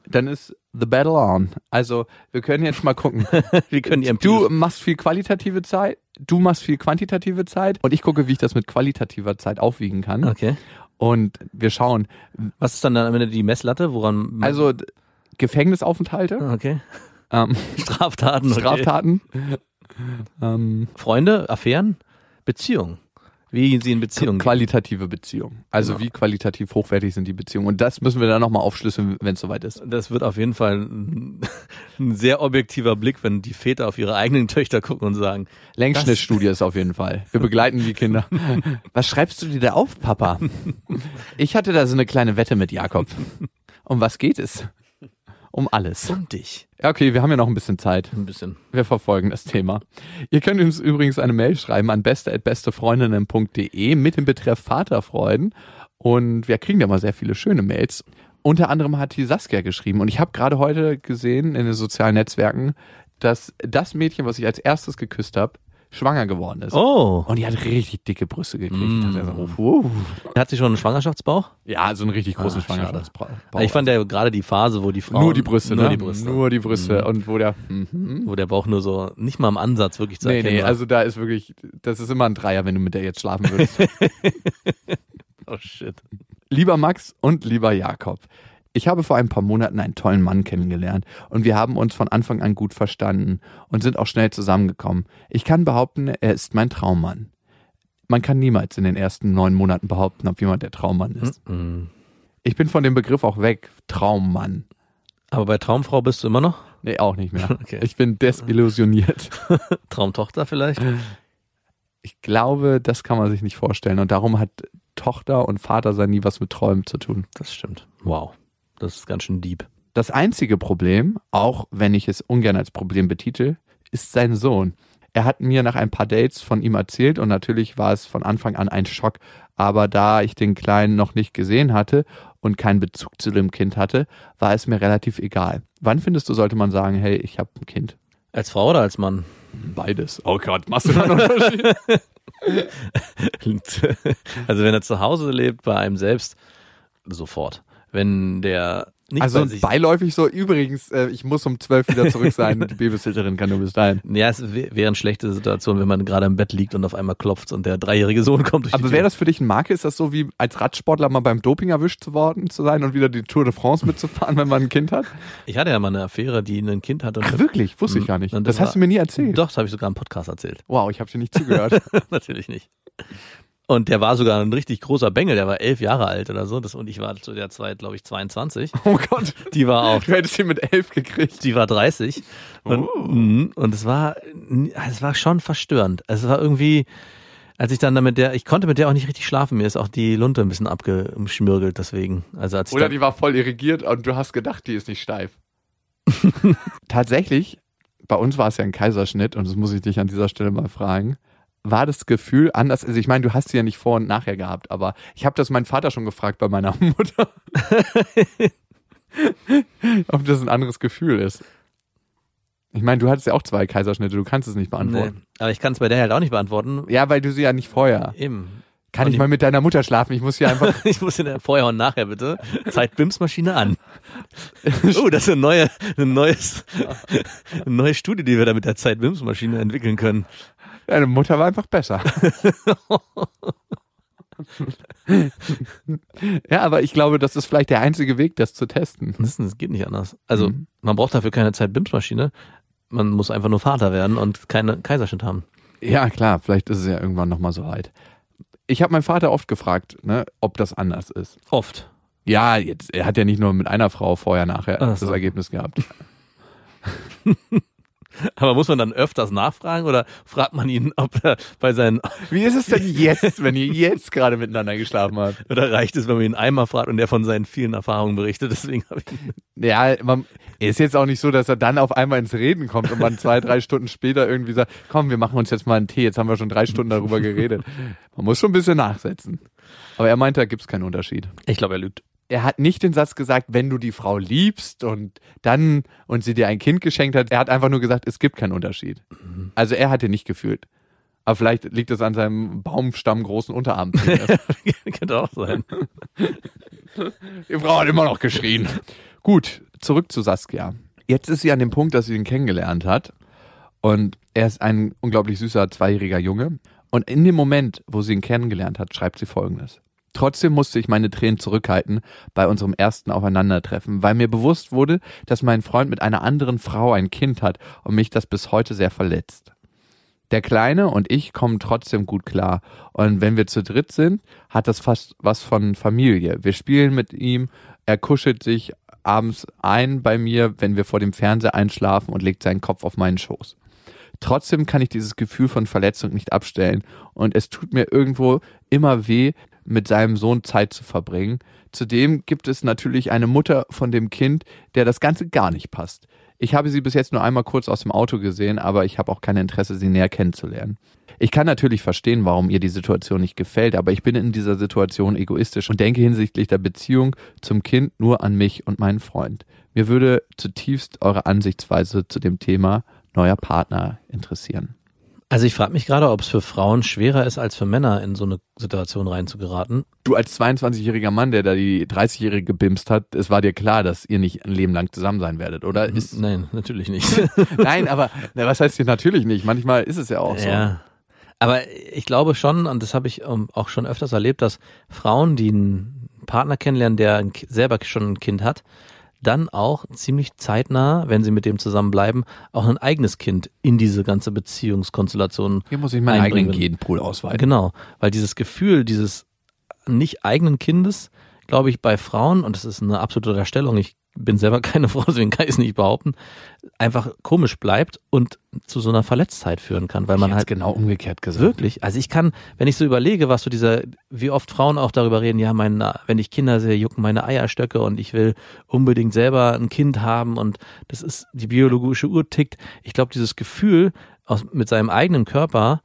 dann ist the battle on. Also wir können jetzt mal gucken. (laughs) Wir können Du machst viel qualitative Zeit, du machst viel quantitative Zeit und ich gucke, wie ich das mit qualitativer Zeit aufwiegen kann. Okay. Und wir schauen. Was ist dann am Ende die Messlatte, woran Also Gefängnisaufenthalte, okay. ähm, (laughs) Straftaten, okay. Straftaten, ähm, Freunde, Affären, Beziehungen. Wie sie in Beziehungen. qualitative Beziehungen. Also Genau. wie qualitativ hochwertig sind die Beziehungen. Und das müssen wir dann nochmal aufschlüsseln, wenn es soweit ist. Das wird auf jeden Fall ein, (laughs) ein sehr objektiver Blick, wenn die Väter auf ihre eigenen Töchter gucken und sagen, Längsschnittstudie ist auf jeden Fall. Wir begleiten die Kinder. (laughs) Was schreibst du dir da auf, Papa? Ich hatte da so eine kleine Wette mit Jakob. Um was geht es? Um alles. um dich. Ja, okay, wir haben ja noch ein bisschen Zeit. Ein bisschen. Wir verfolgen das Thema. Ihr könnt uns übrigens eine Mail schreiben an beste.bestefreundinnen.de mit dem Betreff Vaterfreuden. Und wir kriegen ja mal sehr viele schöne Mails. Unter anderem hat die Saskia geschrieben. Und ich habe gerade heute gesehen in den sozialen Netzwerken, dass das Mädchen, was ich als erstes geküsst habe, schwanger geworden ist. Oh. Und die hat richtig dicke Brüste gekriegt. Mm. Ich dachte so, wow. Hat sie schon einen Schwangerschaftsbauch? Ja, so einen richtig großen Ah. Schwangerschaftsbauch. Ich fand ja gerade die Phase, wo die Frauen. nur die Brüste, nur ne? die Brüste. Nur die Brüste. Mhm. Und wo der, mhm. Wo der Bauch nur so, nicht mal im Ansatz wirklich zu Nee, erkennen nee, war. also da ist wirklich, das ist immer ein Dreier, wenn du mit der jetzt schlafen würdest. (laughs) oh shit. lieber Max und lieber Jakob, ich habe vor ein paar Monaten einen tollen Mann kennengelernt und wir haben uns von Anfang an gut verstanden und sind auch schnell zusammengekommen. Ich kann behaupten, er ist mein Traummann. Man kann niemals in den ersten neun Monaten behaupten, ob jemand der Traummann ist. Mhm. Ich bin von dem Begriff auch weg, Traummann. Aber bei Traumfrau bist du immer noch? Nee, auch nicht mehr. (laughs) Okay. Ich bin desillusioniert. (laughs) Traumtochter vielleicht? Ich glaube, das kann man sich nicht vorstellen. Und darum hat Tochter und Vater sein nie was mit Träumen zu tun. Das stimmt. Wow. Das ist ganz schön deep. Das einzige Problem, auch wenn ich es ungern als Problem betitel, ist sein Sohn. Er hat mir nach ein paar Dates von ihm erzählt und natürlich war es von Anfang an ein Schock. Aber da ich den Kleinen noch nicht gesehen hatte und keinen Bezug zu dem Kind hatte, war es mir relativ egal. Wann findest du, sollte man sagen, hey, ich habe ein Kind? Als Frau oder als Mann? Beides. Oh Gott, machst du da einen Unterschied? (laughs) also wenn er zu Hause lebt, bei einem selbst, sofort. Wenn der nicht also beiläufig so, übrigens, äh, ich muss um zwölf wieder zurück sein, die Babysitterin kann nur bis dahin. (laughs) Ja, es wär- wäre eine schlechte Situation, wenn man gerade im Bett liegt und auf einmal klopft und der dreijährige Sohn kommt durch die Aber wäre das für dich ein Marke? Ist das so wie als Radsportler mal beim Doping erwischt zu worden zu sein und wieder die Tour de France mitzufahren, wenn man ein Kind hat? Ich hatte ja mal eine Affäre, die ein Kind hatte. Und Ach wirklich? Wusste ich gar nicht. Das das hast du mir nie erzählt. Doch, das habe ich sogar im Podcast erzählt. Wow, ich habe dir nicht zugehört. (laughs) Natürlich nicht. Und der war sogar ein richtig großer Bengel, der war elf Jahre alt oder so. Das, und ich war zu der Zeit, glaube ich, 22. oh Gott, Die war auch, du hättest ihn mit elf gekriegt. die war 30. Und, Oh. mhm, und es war, es war schon verstörend. Es war irgendwie, als ich dann damit der, ich konnte mit der auch nicht richtig schlafen. Mir ist auch die Lunte ein bisschen abgeschmürgelt deswegen. Also als Oder die war voll irrigiert und du hast gedacht, die ist nicht steif. (laughs) Tatsächlich, bei uns war es ja ein Kaiserschnitt und das muss ich dich an dieser Stelle mal fragen. War das Gefühl anders? Also ich meine, du hast sie ja nicht vor und nachher gehabt, aber ich habe das meinen Vater schon gefragt bei meiner (laughs) Mutter. Ob das ein anderes Gefühl ist. Ich meine, du hattest ja auch zwei Kaiserschnitte, du kannst es nicht nee, beantworten. aber ich kann es bei der halt auch nicht beantworten. Ja, weil du sie ja nicht vorher. Eben. Kann Und ich mal mit deiner Mutter schlafen? Ich muss hier einfach. (laughs) Ich muss der vorher und nachher bitte. Zeit-Bims-Maschine an. (laughs) Oh, das ist eine neue, ein neues, eine neue Studie, die wir da mit der Zeit-Bims-Maschine entwickeln können. Deine Mutter war einfach besser. (laughs) ja, aber ich glaube, das ist vielleicht der einzige Weg, das zu testen. Das, das geht nicht anders. Also, Mhm. man braucht dafür keine Zeit-Bims-Maschine. Man muss einfach nur Vater werden und keine Kaiserschnitt haben. Ja, klar, vielleicht ist es ja irgendwann nochmal so weit. Ich habe meinen Vater oft gefragt, ne, ob das anders ist. Oft. Ja, jetzt, er hat ja nicht nur mit einer Frau vorher, nachher Ach das so. Ergebnis gehabt. (laughs) (laughs) Aber muss man dann öfters nachfragen oder fragt man ihn, ob er bei seinen, (laughs) Wie ist es denn jetzt, wenn ihr jetzt gerade miteinander geschlafen habt? oder reicht es, wenn man ihn einmal fragt und er von seinen vielen Erfahrungen berichtet? (laughs) Deswegen habe ich. Ja, man, ist jetzt auch nicht so, dass er dann auf einmal ins Reden kommt und man zwei, drei Stunden später irgendwie sagt, komm, wir machen uns jetzt mal einen Tee, jetzt haben wir schon drei Stunden darüber geredet. Man muss schon ein bisschen nachsetzen. Aber er meinte, da gibt's keinen Unterschied. Ich glaube, er lügt. Er hat nicht den Satz gesagt, wenn du die Frau liebst und dann und sie dir ein Kind geschenkt hat. Er hat einfach nur gesagt, es gibt keinen Unterschied. Also er hat den nicht gefühlt. Aber vielleicht liegt es an seinem Baumstamm großen Unterarm. (laughs) Könnte auch sein. Die Frau hat immer noch geschrien. Gut, zurück zu Saskia. Jetzt ist sie an dem Punkt, dass sie ihn kennengelernt hat. Und er ist ein unglaublich süßer zweijähriger Junge. Und in dem Moment, wo sie ihn kennengelernt hat, schreibt sie folgendes. Trotzdem musste ich meine Tränen zurückhalten bei unserem ersten Aufeinandertreffen, weil mir bewusst wurde, dass mein Freund mit einer anderen Frau ein Kind hat und mich das bis heute sehr verletzt. Der Kleine und ich kommen trotzdem gut klar. Und wenn wir zu dritt sind, hat das fast was von Familie. Wir spielen mit ihm, er kuschelt sich abends ein bei mir, wenn wir vor dem Fernseher einschlafen und legt seinen Kopf auf meinen Schoß. Trotzdem kann ich dieses Gefühl von Verletzung nicht abstellen und es tut mir irgendwo immer weh, mit seinem Sohn Zeit zu verbringen. Zudem gibt es natürlich eine Mutter von dem Kind, der das Ganze gar nicht passt. Ich habe sie bis jetzt nur einmal kurz aus dem Auto gesehen, aber ich habe auch kein Interesse, sie näher kennenzulernen. Ich kann natürlich verstehen, warum ihr die Situation nicht gefällt, aber ich bin in dieser Situation egoistisch und denke hinsichtlich der Beziehung zum Kind nur an mich und meinen Freund. Mir würde zutiefst eure Ansichtsweise zu dem Thema neuer Partner interessieren. Also ich frage mich gerade, ob es für Frauen schwerer ist, als für Männer in so eine Situation reinzugeraten. Du als 22-jähriger Mann, der da die 30-jährige gebimst hat, es war dir klar, dass ihr nicht ein Leben lang zusammen sein werdet, oder? Ist, Nein, natürlich nicht. (laughs) nein, aber na, was heißt hier natürlich nicht? Manchmal ist es ja auch so. Ja. Aber ich glaube schon, und das habe ich ähm, auch schon öfters erlebt, dass Frauen, die einen Partner kennenlernen, der selber schon ein Kind hat, dann auch ziemlich zeitnah, wenn sie mit dem zusammenbleiben, auch ein eigenes Kind in diese ganze Beziehungskonstellation Hier muss ich meinen einbringen. eigenen Genpool ausweiten. Genau, weil dieses Gefühl dieses nicht eigenen Kindes, glaube ich, bei Frauen, und das ist eine absolute Unterstellung, ich bin selber (laughs) keine Frau, deswegen kann ich es nicht behaupten, einfach komisch bleibt und zu so einer Verletztheit führen kann, weil man halt genau umgekehrt gesagt. Wirklich. Also ich kann, wenn ich so überlege, was so dieser, wie oft Frauen auch darüber reden, ja, mein, wenn ich Kinder sehe, jucken meine Eierstöcke und ich will unbedingt selber ein Kind haben und das ist, die biologische Uhr tickt. Ich glaube, dieses Gefühl, aus, mit seinem eigenen Körper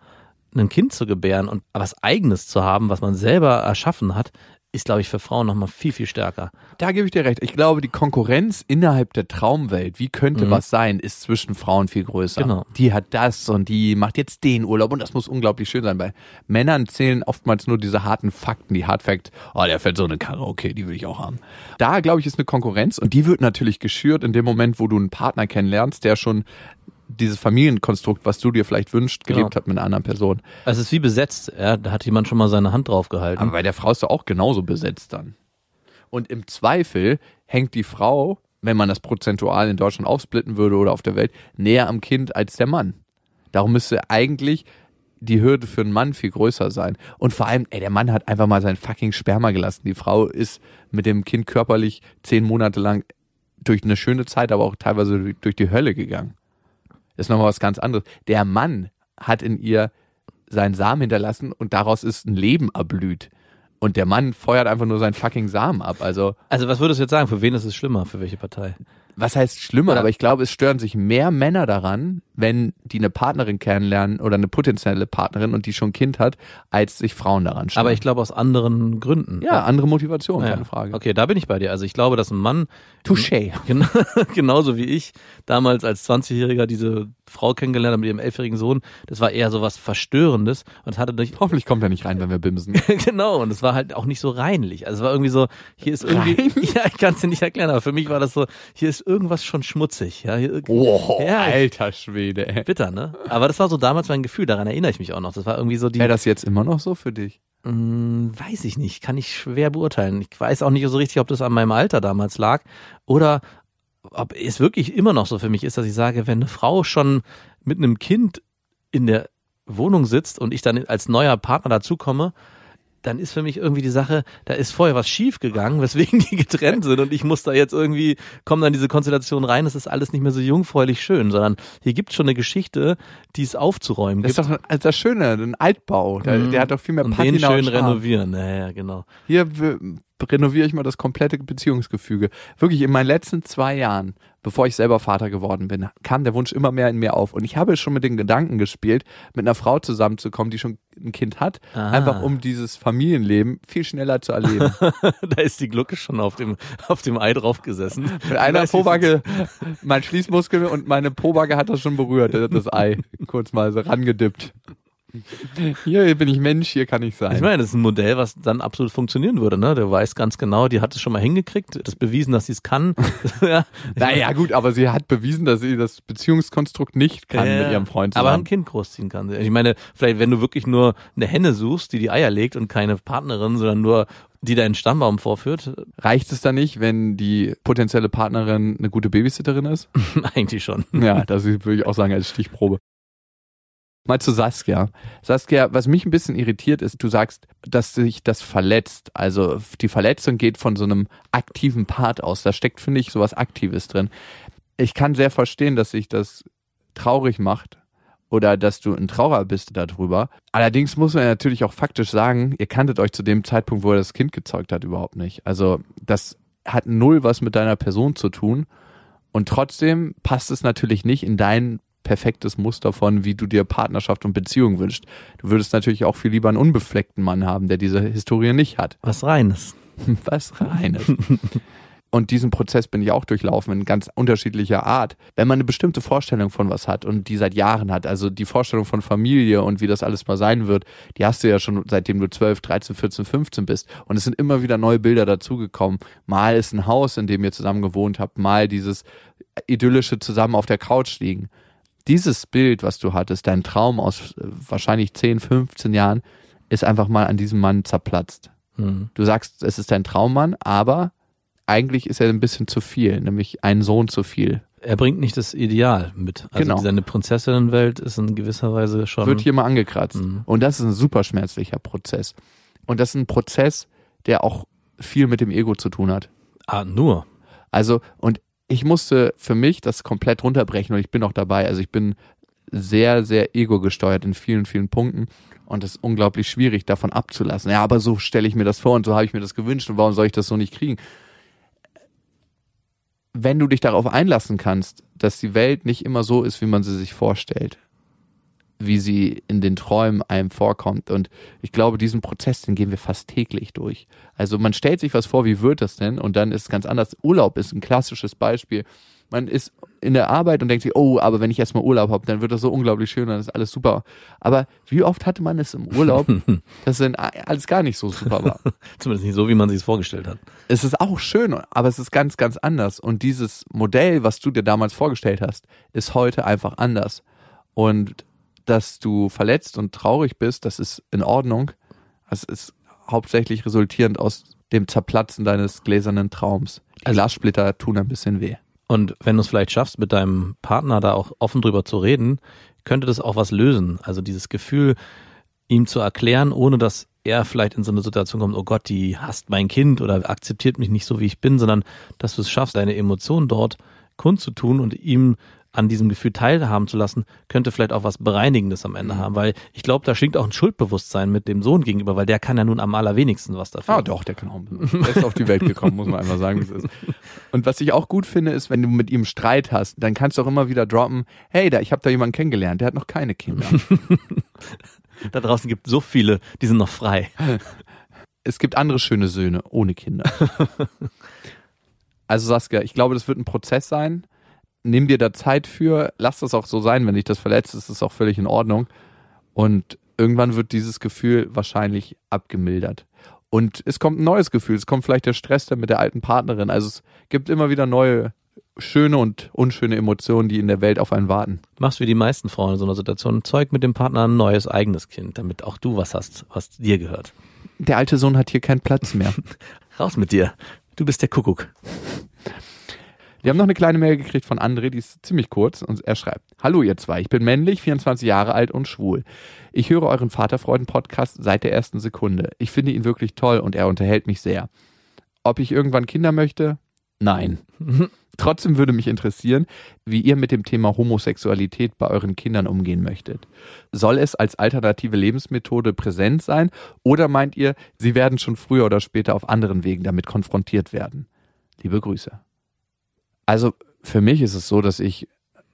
ein Kind zu gebären und was Eigenes zu haben, was man selber erschaffen hat, ist, glaube ich, für Frauen nochmal viel, viel stärker. Da gebe ich dir recht. Ich glaube, die Konkurrenz innerhalb der Traumwelt, wie könnte Mhm. was sein, ist zwischen Frauen viel größer. Genau. Die hat das und die macht jetzt den Urlaub und das muss unglaublich schön sein. Bei Männern zählen oftmals nur diese harten Fakten, die Hard Fact, oh, der fährt so eine Karre, okay, die will ich auch haben. Da, glaube ich, ist eine Konkurrenz und die wird natürlich geschürt in dem Moment, wo du einen Partner kennenlernst, der schon dieses Familienkonstrukt, was du dir vielleicht wünscht, Genau. gelebt hat mit einer anderen Person. Also es ist wie besetzt, ja, da hat jemand schon mal seine Hand drauf gehalten. Aber bei der Frau ist du auch genauso besetzt dann. Und im Zweifel hängt die Frau, wenn man das prozentual in Deutschland aufsplitten würde oder auf der Welt, näher am Kind als der Mann. Darum müsste eigentlich die Hürde für einen Mann viel größer sein. Und vor allem, ey, der Mann hat einfach mal sein fucking Sperma gelassen. Die Frau ist mit dem Kind körperlich zehn Monate lang durch eine schöne Zeit, aber auch teilweise durch die Hölle gegangen. Ist nochmal was ganz anderes. Der Mann hat in ihr seinen Samen hinterlassen und daraus ist ein Leben erblüht. Und der Mann feuert einfach nur seinen fucking Samen ab. Also Also was würdest du jetzt sagen? Für wen ist es schlimmer? Für welche Partei? Was heißt schlimmer, aber ich glaube, es stören sich mehr Männer daran, wenn die eine Partnerin kennenlernen oder eine potenzielle Partnerin und die schon ein Kind hat, als sich Frauen daran stören. Aber ich glaube aus anderen Gründen. ja, andere Motivation, Ja, keine Frage. Okay, da bin ich bei dir. Also ich glaube, dass ein Mann Touché. (laughs) Genau, genauso wie ich damals als 20-Jähriger diese Frau kennengelernt habe mit ihrem elfjährigen Sohn. Das war eher so was Verstörendes und hatte durch, Hoffentlich kommt er nicht rein, wenn wir bimsen. (laughs) genau, und es war halt auch nicht so reinlich. Also es war irgendwie so, hier ist irgendwie, (laughs) ja, ich kann es dir nicht erklären, aber für mich war das so, hier ist irgendwas schon schmutzig. Ja, Oh, ja, alter Schwede, ey. bitter, ne? Aber das war so damals mein Gefühl, daran erinnere ich mich auch noch. Das war irgendwie so die, Wäre das jetzt immer noch so für dich? Hm, weiß ich nicht, kann ich schwer beurteilen. Ich weiß auch nicht so richtig, ob das an meinem Alter damals lag oder ob es wirklich immer noch so für mich ist, dass ich sage, wenn eine Frau schon mit einem Kind in der Wohnung sitzt und ich dann als neuer Partner dazukomme, dann ist für mich irgendwie die Sache, da ist vorher was schief gegangen, weswegen (laughs) die getrennt sind und ich muss da jetzt irgendwie, komme dann diese Konstellation rein, es ist alles nicht mehr so jungfräulich schön, sondern hier gibt es schon eine Geschichte, die es aufzuräumen Das ist gibt. doch also das Schöne, ein Altbau. Der, Mhm. der hat doch viel mehr und Patina den schön und renovieren. Ja, ja, genau. Hier renoviere ich mal das komplette Beziehungsgefüge. Wirklich in meinen letzten zwei Jahren, bevor ich selber Vater geworden bin, kam der Wunsch immer mehr in mir auf. Und ich habe schon mit den Gedanken gespielt, mit einer Frau zusammenzukommen, die schon ein Kind hat, Ah. einfach um dieses Familienleben viel schneller zu erleben. (laughs) da ist die Glucke schon auf dem, auf dem Ei drauf gesessen. Mit einer Pobacke, mein Schließmuskel und meine Pobacke hat das schon berührt, das Ei. Kurz mal so rangedippt. (laughs) Hier bin ich Mensch, hier kann ich sein. Ich meine, das ist ein Modell, was dann absolut funktionieren würde. Ne? Der weiß ganz genau, die hat es schon mal hingekriegt, das bewiesen, dass sie es kann. (laughs) (laughs) ja. naja, gut, aber sie hat bewiesen, dass sie das Beziehungskonstrukt nicht kann Ja, mit ihrem Freund Aber ein zusammen. Kind großziehen kann. Ich meine, vielleicht wenn du wirklich nur eine Henne suchst, die die Eier legt und keine Partnerin, sondern nur die deinen Stammbaum vorführt, Reicht es dann nicht, wenn die potenzielle Partnerin eine gute Babysitterin ist? eigentlich schon. Ja, das würde ich auch sagen als Stichprobe. Mal zu Saskia. Saskia, was mich ein bisschen irritiert ist, du sagst, dass sich das verletzt. Also die Verletzung geht von so einem aktiven Part aus. Da steckt, finde ich, sowas Aktives drin. Ich kann sehr verstehen, dass sich das traurig macht oder dass du ein Traurer bist darüber. Allerdings muss man natürlich auch faktisch sagen, ihr kanntet euch zu dem Zeitpunkt, wo er das Kind gezeugt hat, überhaupt nicht. Also das hat null was mit deiner Person zu tun. Und trotzdem passt es natürlich nicht in dein perfektes Muster von, wie du dir Partnerschaft und Beziehung wünschst. Du würdest natürlich auch viel lieber einen unbefleckten Mann haben, der diese Historie nicht hat. Was Reines. (laughs) Was reines. Und diesen Prozess bin ich auch durchlaufen in ganz unterschiedlicher Art. Wenn man eine bestimmte Vorstellung von was hat und die seit Jahren hat, also die Vorstellung von Familie und wie das alles mal sein wird, die hast du ja schon seitdem du 12, 13, 14, 15 bist. Und es sind immer wieder neue Bilder dazugekommen. Mal ist ein Haus, in dem ihr zusammen gewohnt habt, mal dieses idyllische zusammen auf der Couch liegen. Dieses Bild, was du hattest, dein Traum aus äh, wahrscheinlich 10, 15 Jahren, ist einfach mal an diesem Mann zerplatzt. Hm. Du sagst, es ist dein Traummann, aber eigentlich ist er ein bisschen zu viel, nämlich ein Sohn zu viel. Er bringt nicht das Ideal mit. Also Genau. seine Prinzessinnenwelt ist in gewisser Weise schon. Wird hier mal angekratzt. Mhm. Und das ist ein super schmerzlicher Prozess. Und das ist ein Prozess, der auch viel mit dem Ego zu tun hat. ah, nur. Also, und ich musste für mich das komplett runterbrechen und ich bin auch dabei. Also ich bin sehr, sehr ego-gesteuert in vielen, vielen Punkten. Und es ist unglaublich schwierig, davon abzulassen. Ja, aber so stelle ich mir das vor und so habe ich mir das gewünscht und warum soll ich das so nicht kriegen? Wenn du dich darauf einlassen kannst, dass die Welt nicht immer so ist, wie man sie sich vorstellt, wie sie in den Träumen einem vorkommt. Und ich glaube, diesen Prozess, den gehen wir fast täglich durch. Also man stellt sich was vor, wie wird das denn? Und dann ist es ganz anders. Urlaub ist ein klassisches Beispiel. Man ist in der Arbeit und denkt sich, oh, aber wenn ich erstmal Urlaub habe, dann wird das so unglaublich schön, dann ist alles super. Aber wie oft hatte man es im Urlaub, (laughs) dass dann alles gar nicht so super war? (laughs) Zumindest nicht so, wie man sich es vorgestellt hat. es ist auch schön, aber es ist ganz, ganz anders. Und dieses Modell, was du dir damals vorgestellt hast, ist heute einfach anders. Und dass du verletzt und traurig bist, das ist in Ordnung. Das ist hauptsächlich resultierend aus dem Zerplatzen deines gläsernen Traums. Die Also- Glassplitter tun ein bisschen weh. Und wenn du es vielleicht schaffst, mit deinem Partner da auch offen drüber zu reden, könnte das auch was lösen. Also dieses Gefühl, ihm zu erklären, ohne dass er vielleicht in so eine Situation kommt, oh Gott, die hasst mein Kind oder akzeptiert mich nicht so, wie ich bin, sondern dass du es schaffst, deine Emotionen dort kundzutun und ihm an diesem Gefühl teilhaben zu lassen, könnte vielleicht auch was Bereinigendes am Ende haben, weil ich glaube, da schwingt auch ein Schuldbewusstsein mit dem Sohn gegenüber, weil der kann ja nun am allerwenigsten was dafür. Ah, doch, der kann auch. Der ist auf die Welt gekommen, muss man einfach sagen, ist. Und was ich auch gut finde, ist, wenn du mit ihm Streit hast, dann kannst du auch immer wieder droppen, hey, da, ich habe da jemanden kennengelernt, der hat noch keine Kinder. (laughs) Da draußen gibt so viele, die sind noch frei. es gibt andere schöne Söhne ohne Kinder. (laughs) also Saskia, ich glaube, das wird ein Prozess sein. Nimm dir da Zeit für, lass das auch so sein, wenn dich das verletzt, ist es auch völlig in Ordnung. Und irgendwann wird dieses Gefühl wahrscheinlich abgemildert. Und es kommt ein neues Gefühl, es kommt vielleicht der Stress dann mit der alten Partnerin. Also es gibt immer wieder neue schöne und unschöne Emotionen, die in der Welt auf einen warten. Machst wie die meisten Frauen in so einer Situation, zeug mit dem Partner ein neues eigenes Kind, damit auch du was hast, was dir gehört. Der alte Sohn hat hier keinen Platz mehr. (laughs) Raus mit dir. Du bist der Kuckuck. Wir haben noch eine kleine Mail gekriegt von André, die ist ziemlich kurz und er schreibt: Hallo ihr zwei, ich bin männlich, 24 Jahre alt und schwul. Ich höre euren Vaterfreuden-Podcast seit der ersten Sekunde. Ich finde ihn wirklich toll und er unterhält mich sehr. Ob ich irgendwann Kinder möchte? Nein. (laughs) Trotzdem würde mich interessieren, wie ihr mit dem Thema Homosexualität bei euren Kindern umgehen möchtet. Soll es als alternative Lebensmethode präsent sein oder meint ihr, sie werden schon früher oder später auf anderen Wegen damit konfrontiert werden? Liebe Grüße. Also für mich ist es so, dass ich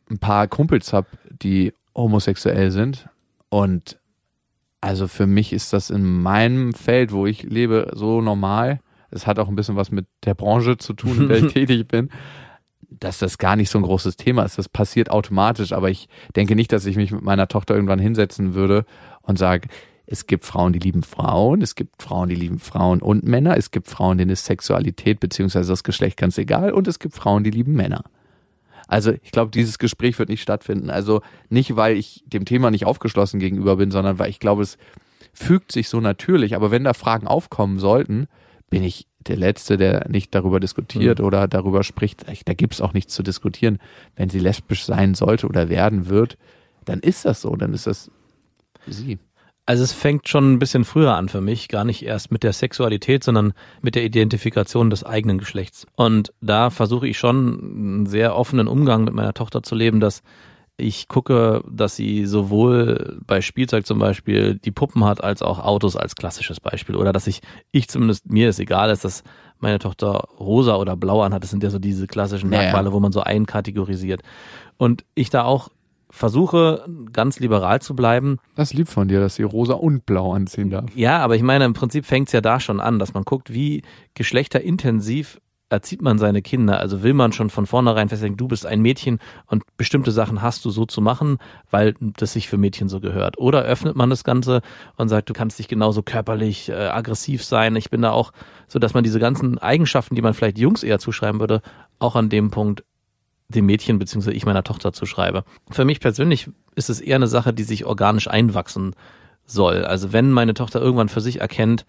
ein paar Kumpels habe, die homosexuell sind und also für mich ist das in meinem Feld, wo ich lebe, so normal. Es hat auch ein bisschen was mit der Branche zu tun, in der (laughs) ich tätig bin dass das gar nicht so ein großes Thema ist. Das passiert automatisch, aber ich denke nicht, dass ich mich mit meiner Tochter irgendwann hinsetzen würde und sage, es gibt Frauen, die lieben Frauen, es gibt Frauen, die lieben Frauen und Männer, es gibt Frauen, denen ist Sexualität beziehungsweise das Geschlecht ganz egal und es gibt Frauen, die lieben Männer. Also ich glaube, dieses Gespräch wird nicht stattfinden. Also nicht, weil ich dem Thema nicht aufgeschlossen gegenüber bin, sondern weil ich glaube, es fügt sich so natürlich. Aber wenn da Fragen aufkommen sollten, bin ich der Letzte, der nicht darüber diskutiert mhm. oder darüber spricht. Da gibt's auch nichts zu diskutieren. Wenn sie lesbisch sein sollte oder werden wird, dann ist das so, dann ist das sie. Also es fängt schon ein bisschen früher an für mich, gar nicht erst mit der Sexualität, sondern mit der Identifikation des eigenen Geschlechts. Und da versuche ich schon einen sehr offenen Umgang mit meiner Tochter zu leben, dass ich gucke, dass sie sowohl bei Spielzeug zum Beispiel die Puppen hat, als auch Autos als klassisches Beispiel. Oder dass ich, ich zumindest, mir ist egal ist, dass meine Tochter rosa oder blau anhat. Das sind ja so diese klassischen Merkmale, ja, ja. wo man so einkategorisiert. Und ich da auch versuche, ganz liberal zu bleiben. Das ist lieb von dir, dass sie rosa und blau anziehen darf. Ja, aber ich meine, im Prinzip fängt es ja da schon an, dass man guckt, wie geschlechterintensiv erzieht man seine Kinder? Also will man schon von vornherein festlegen, du bist ein Mädchen und bestimmte Sachen hast du so zu machen, weil das sich für Mädchen so gehört? Oder öffnet man das Ganze und sagt, du kannst dich genauso körperlich äh, aggressiv sein? Ich bin da auch so, dass man diese ganzen Eigenschaften, die man vielleicht Jungs eher zuschreiben würde, auch an dem Punkt dem Mädchen beziehungsweise ich meiner Tochter zuschreibe. Für mich persönlich ist es eher eine Sache, die sich organisch einwachsen soll. Also wenn meine Tochter irgendwann für sich erkennt,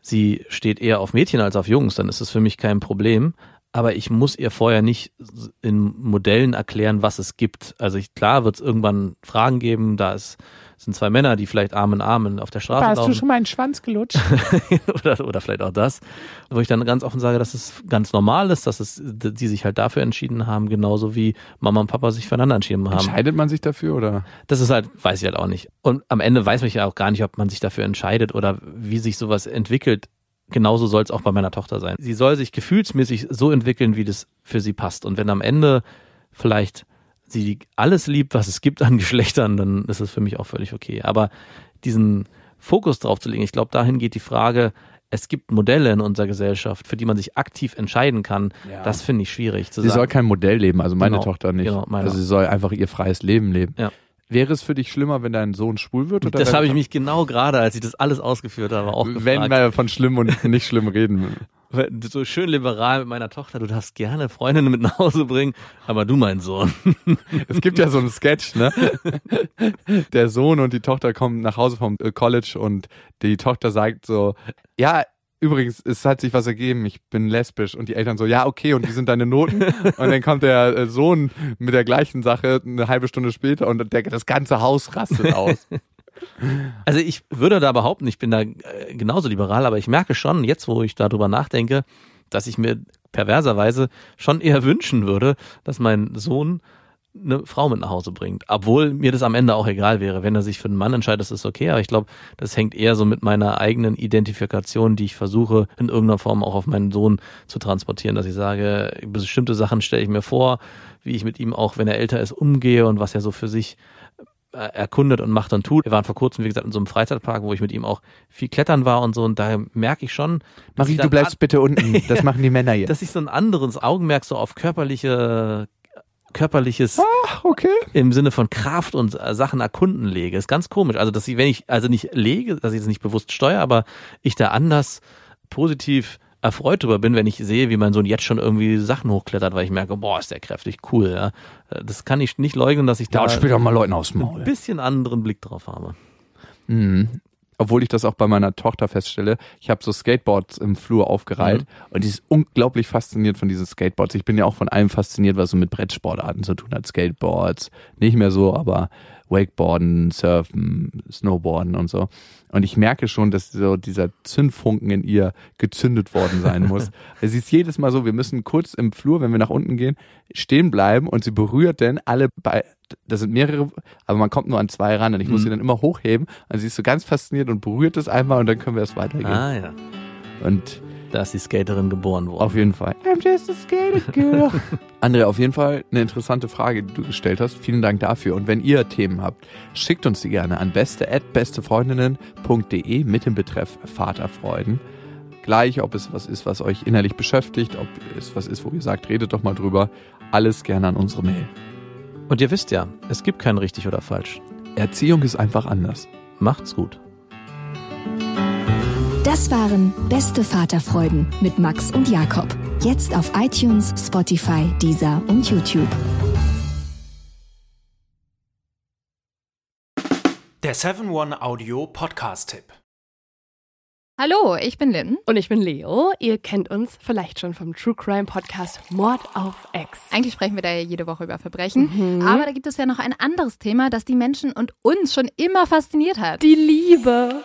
sie steht eher auf Mädchen als auf Jungs, dann ist es für mich kein Problem. Aber ich muss ihr vorher nicht in Modellen erklären, was es gibt. Also ich, klar wird es irgendwann Fragen geben, da ist sind zwei Männer, die vielleicht Arm in Arm auf der Straße Hast laufen. du schon mal einen Schwanz gelutscht? (laughs) oder, oder vielleicht auch das. Wo ich dann ganz offen sage, dass es ganz normal ist, dass es, die sich halt dafür entschieden haben, genauso wie Mama und Papa sich füreinander entschieden haben. Entscheidet man sich dafür oder? Das ist halt, weiß ich halt auch nicht. Und am Ende weiß ich ja auch gar nicht, ob man sich dafür entscheidet oder wie sich sowas entwickelt. Genauso soll es auch bei meiner Tochter sein. Sie soll sich gefühlsmäßig so entwickeln, wie das für sie passt. Und wenn am Ende vielleicht sie alles liebt, was es gibt an (laughs) Geschlechtern, dann ist es für mich auch völlig okay. Aber diesen Fokus drauf zu legen, ich glaube, dahin geht die Frage, es gibt Modelle in unserer Gesellschaft, für die man sich aktiv entscheiden kann. Ja. Das finde ich schwierig zu sie sagen. Sie soll kein Modell leben, also meine genau, Tochter nicht. Genau, also sie soll einfach ihr freies Leben leben. Ja. Wäre es für dich schlimmer, wenn dein Sohn schwul wird? Oder das habe ich mich genau gerade, als ich das alles ausgeführt habe, auch gefragt. Wenn wir von schlimm und nicht schlimm reden so schön liberal mit meiner Tochter, du darfst gerne Freundinnen mit nach Hause bringen, aber du mein Sohn. (laughs) Es gibt ja so einen Sketch, ne? (laughs) Der Sohn und die Tochter kommen nach Hause vom äh, College und die Tochter sagt so, ja, übrigens, es hat sich was ergeben, ich bin lesbisch und die Eltern so, ja, okay, und wie sind deine Noten? (laughs) Und dann kommt der äh, Sohn mit der gleichen Sache eine halbe Stunde später und der, das ganze Haus rastet aus. Also ich würde da behaupten, ich bin da äh, genauso liberal, aber ich merke schon, jetzt wo ich darüber nachdenke, dass ich mir perverserweise schon eher wünschen würde, dass mein Sohn eine Frau mit nach Hause bringt. Obwohl mir das am Ende auch egal wäre. Wenn er sich für einen Mann entscheidet, ist das okay. Aber ich glaube, das hängt eher so mit meiner eigenen Identifikation, die ich versuche, in irgendeiner Form auch auf meinen Sohn zu transportieren, dass ich sage, bestimmte Sachen stelle ich mir vor, wie ich mit ihm auch, wenn er älter ist, umgehe und was er so für sich erkundet und macht und tut. Wir waren vor kurzem, wie gesagt, in so einem Freizeitpark, wo ich mit ihm auch viel klettern war und so. Und da merke ich schon, dass Marie, ich du bleibst bitte unten. (laughs) Das machen die Männer jetzt. dass ich so ein anderes Augenmerk so auf körperliche körperliches Ach, okay. im Sinne von Kraft und äh, Sachen erkunden lege. Ist ganz komisch. Also, dass ich, wenn ich, also nicht lege, dass ich das nicht bewusst steuere, aber ich da anders positiv erfreut drüber bin, wenn ich sehe, wie mein Sohn jetzt schon irgendwie Sachen hochklettert, weil ich merke, boah, ist der kräftig, cool, ja. Äh, Das kann ich nicht leugnen, dass ich da spielt doch mal Leuten ein Maul. bisschen anderen Blick drauf habe. Mhm. Obwohl ich das auch bei meiner Tochter feststelle. Ich habe so Skateboards im Flur aufgereiht und die ist unglaublich fasziniert von diesen Skateboards. Ich bin ja auch von allem fasziniert, was so mit Brettsportarten zu tun hat. Skateboards, nicht mehr so, aber Wakeboarden, Surfen, Snowboarden und so. Und ich merke schon, dass so dieser Zündfunken in ihr gezündet worden sein muss. (laughs) Es ist jedes Mal so, wir müssen kurz im Flur, wenn wir nach unten gehen, stehen bleiben und sie berührt dann alle bei, das sind mehrere, aber man kommt nur an zwei ran und ich muss Mhm. sie dann immer hochheben. Und sie ist so ganz fasziniert und berührt es einmal und dann können wir es weitergehen. Ah ja, Und da ist die Skaterin geboren worden. auf jeden Fall. I'm just a skater girl. (laughs) Andrea, auf jeden Fall eine interessante Frage, die du gestellt hast. Vielen Dank dafür. Und wenn ihr Themen habt, schickt uns die gerne an beste@bestefreundinnen.de mit dem Betreff Vaterfreuden. Gleich, ob es was ist, was euch innerlich beschäftigt, ob es was ist, wo ihr sagt, redet doch mal drüber. Alles gerne an unsere Mail. Und ihr wisst ja, es gibt kein richtig oder falsch. Erziehung ist einfach anders. Macht's gut. Das waren Beste Vaterfreuden mit Max und Jakob. Jetzt auf iTunes, Spotify, Deezer und YouTube. Der 7-One-Audio-Podcast-Tipp. Hallo, ich bin Lynn. Und ich bin Leo. Ihr kennt uns vielleicht schon vom True Crime Podcast Mord auf Ex. Eigentlich sprechen wir da ja jede Woche über Verbrechen. Mhm. Aber da gibt es ja noch ein anderes Thema, das die Menschen und uns schon immer fasziniert hat. Die Liebe.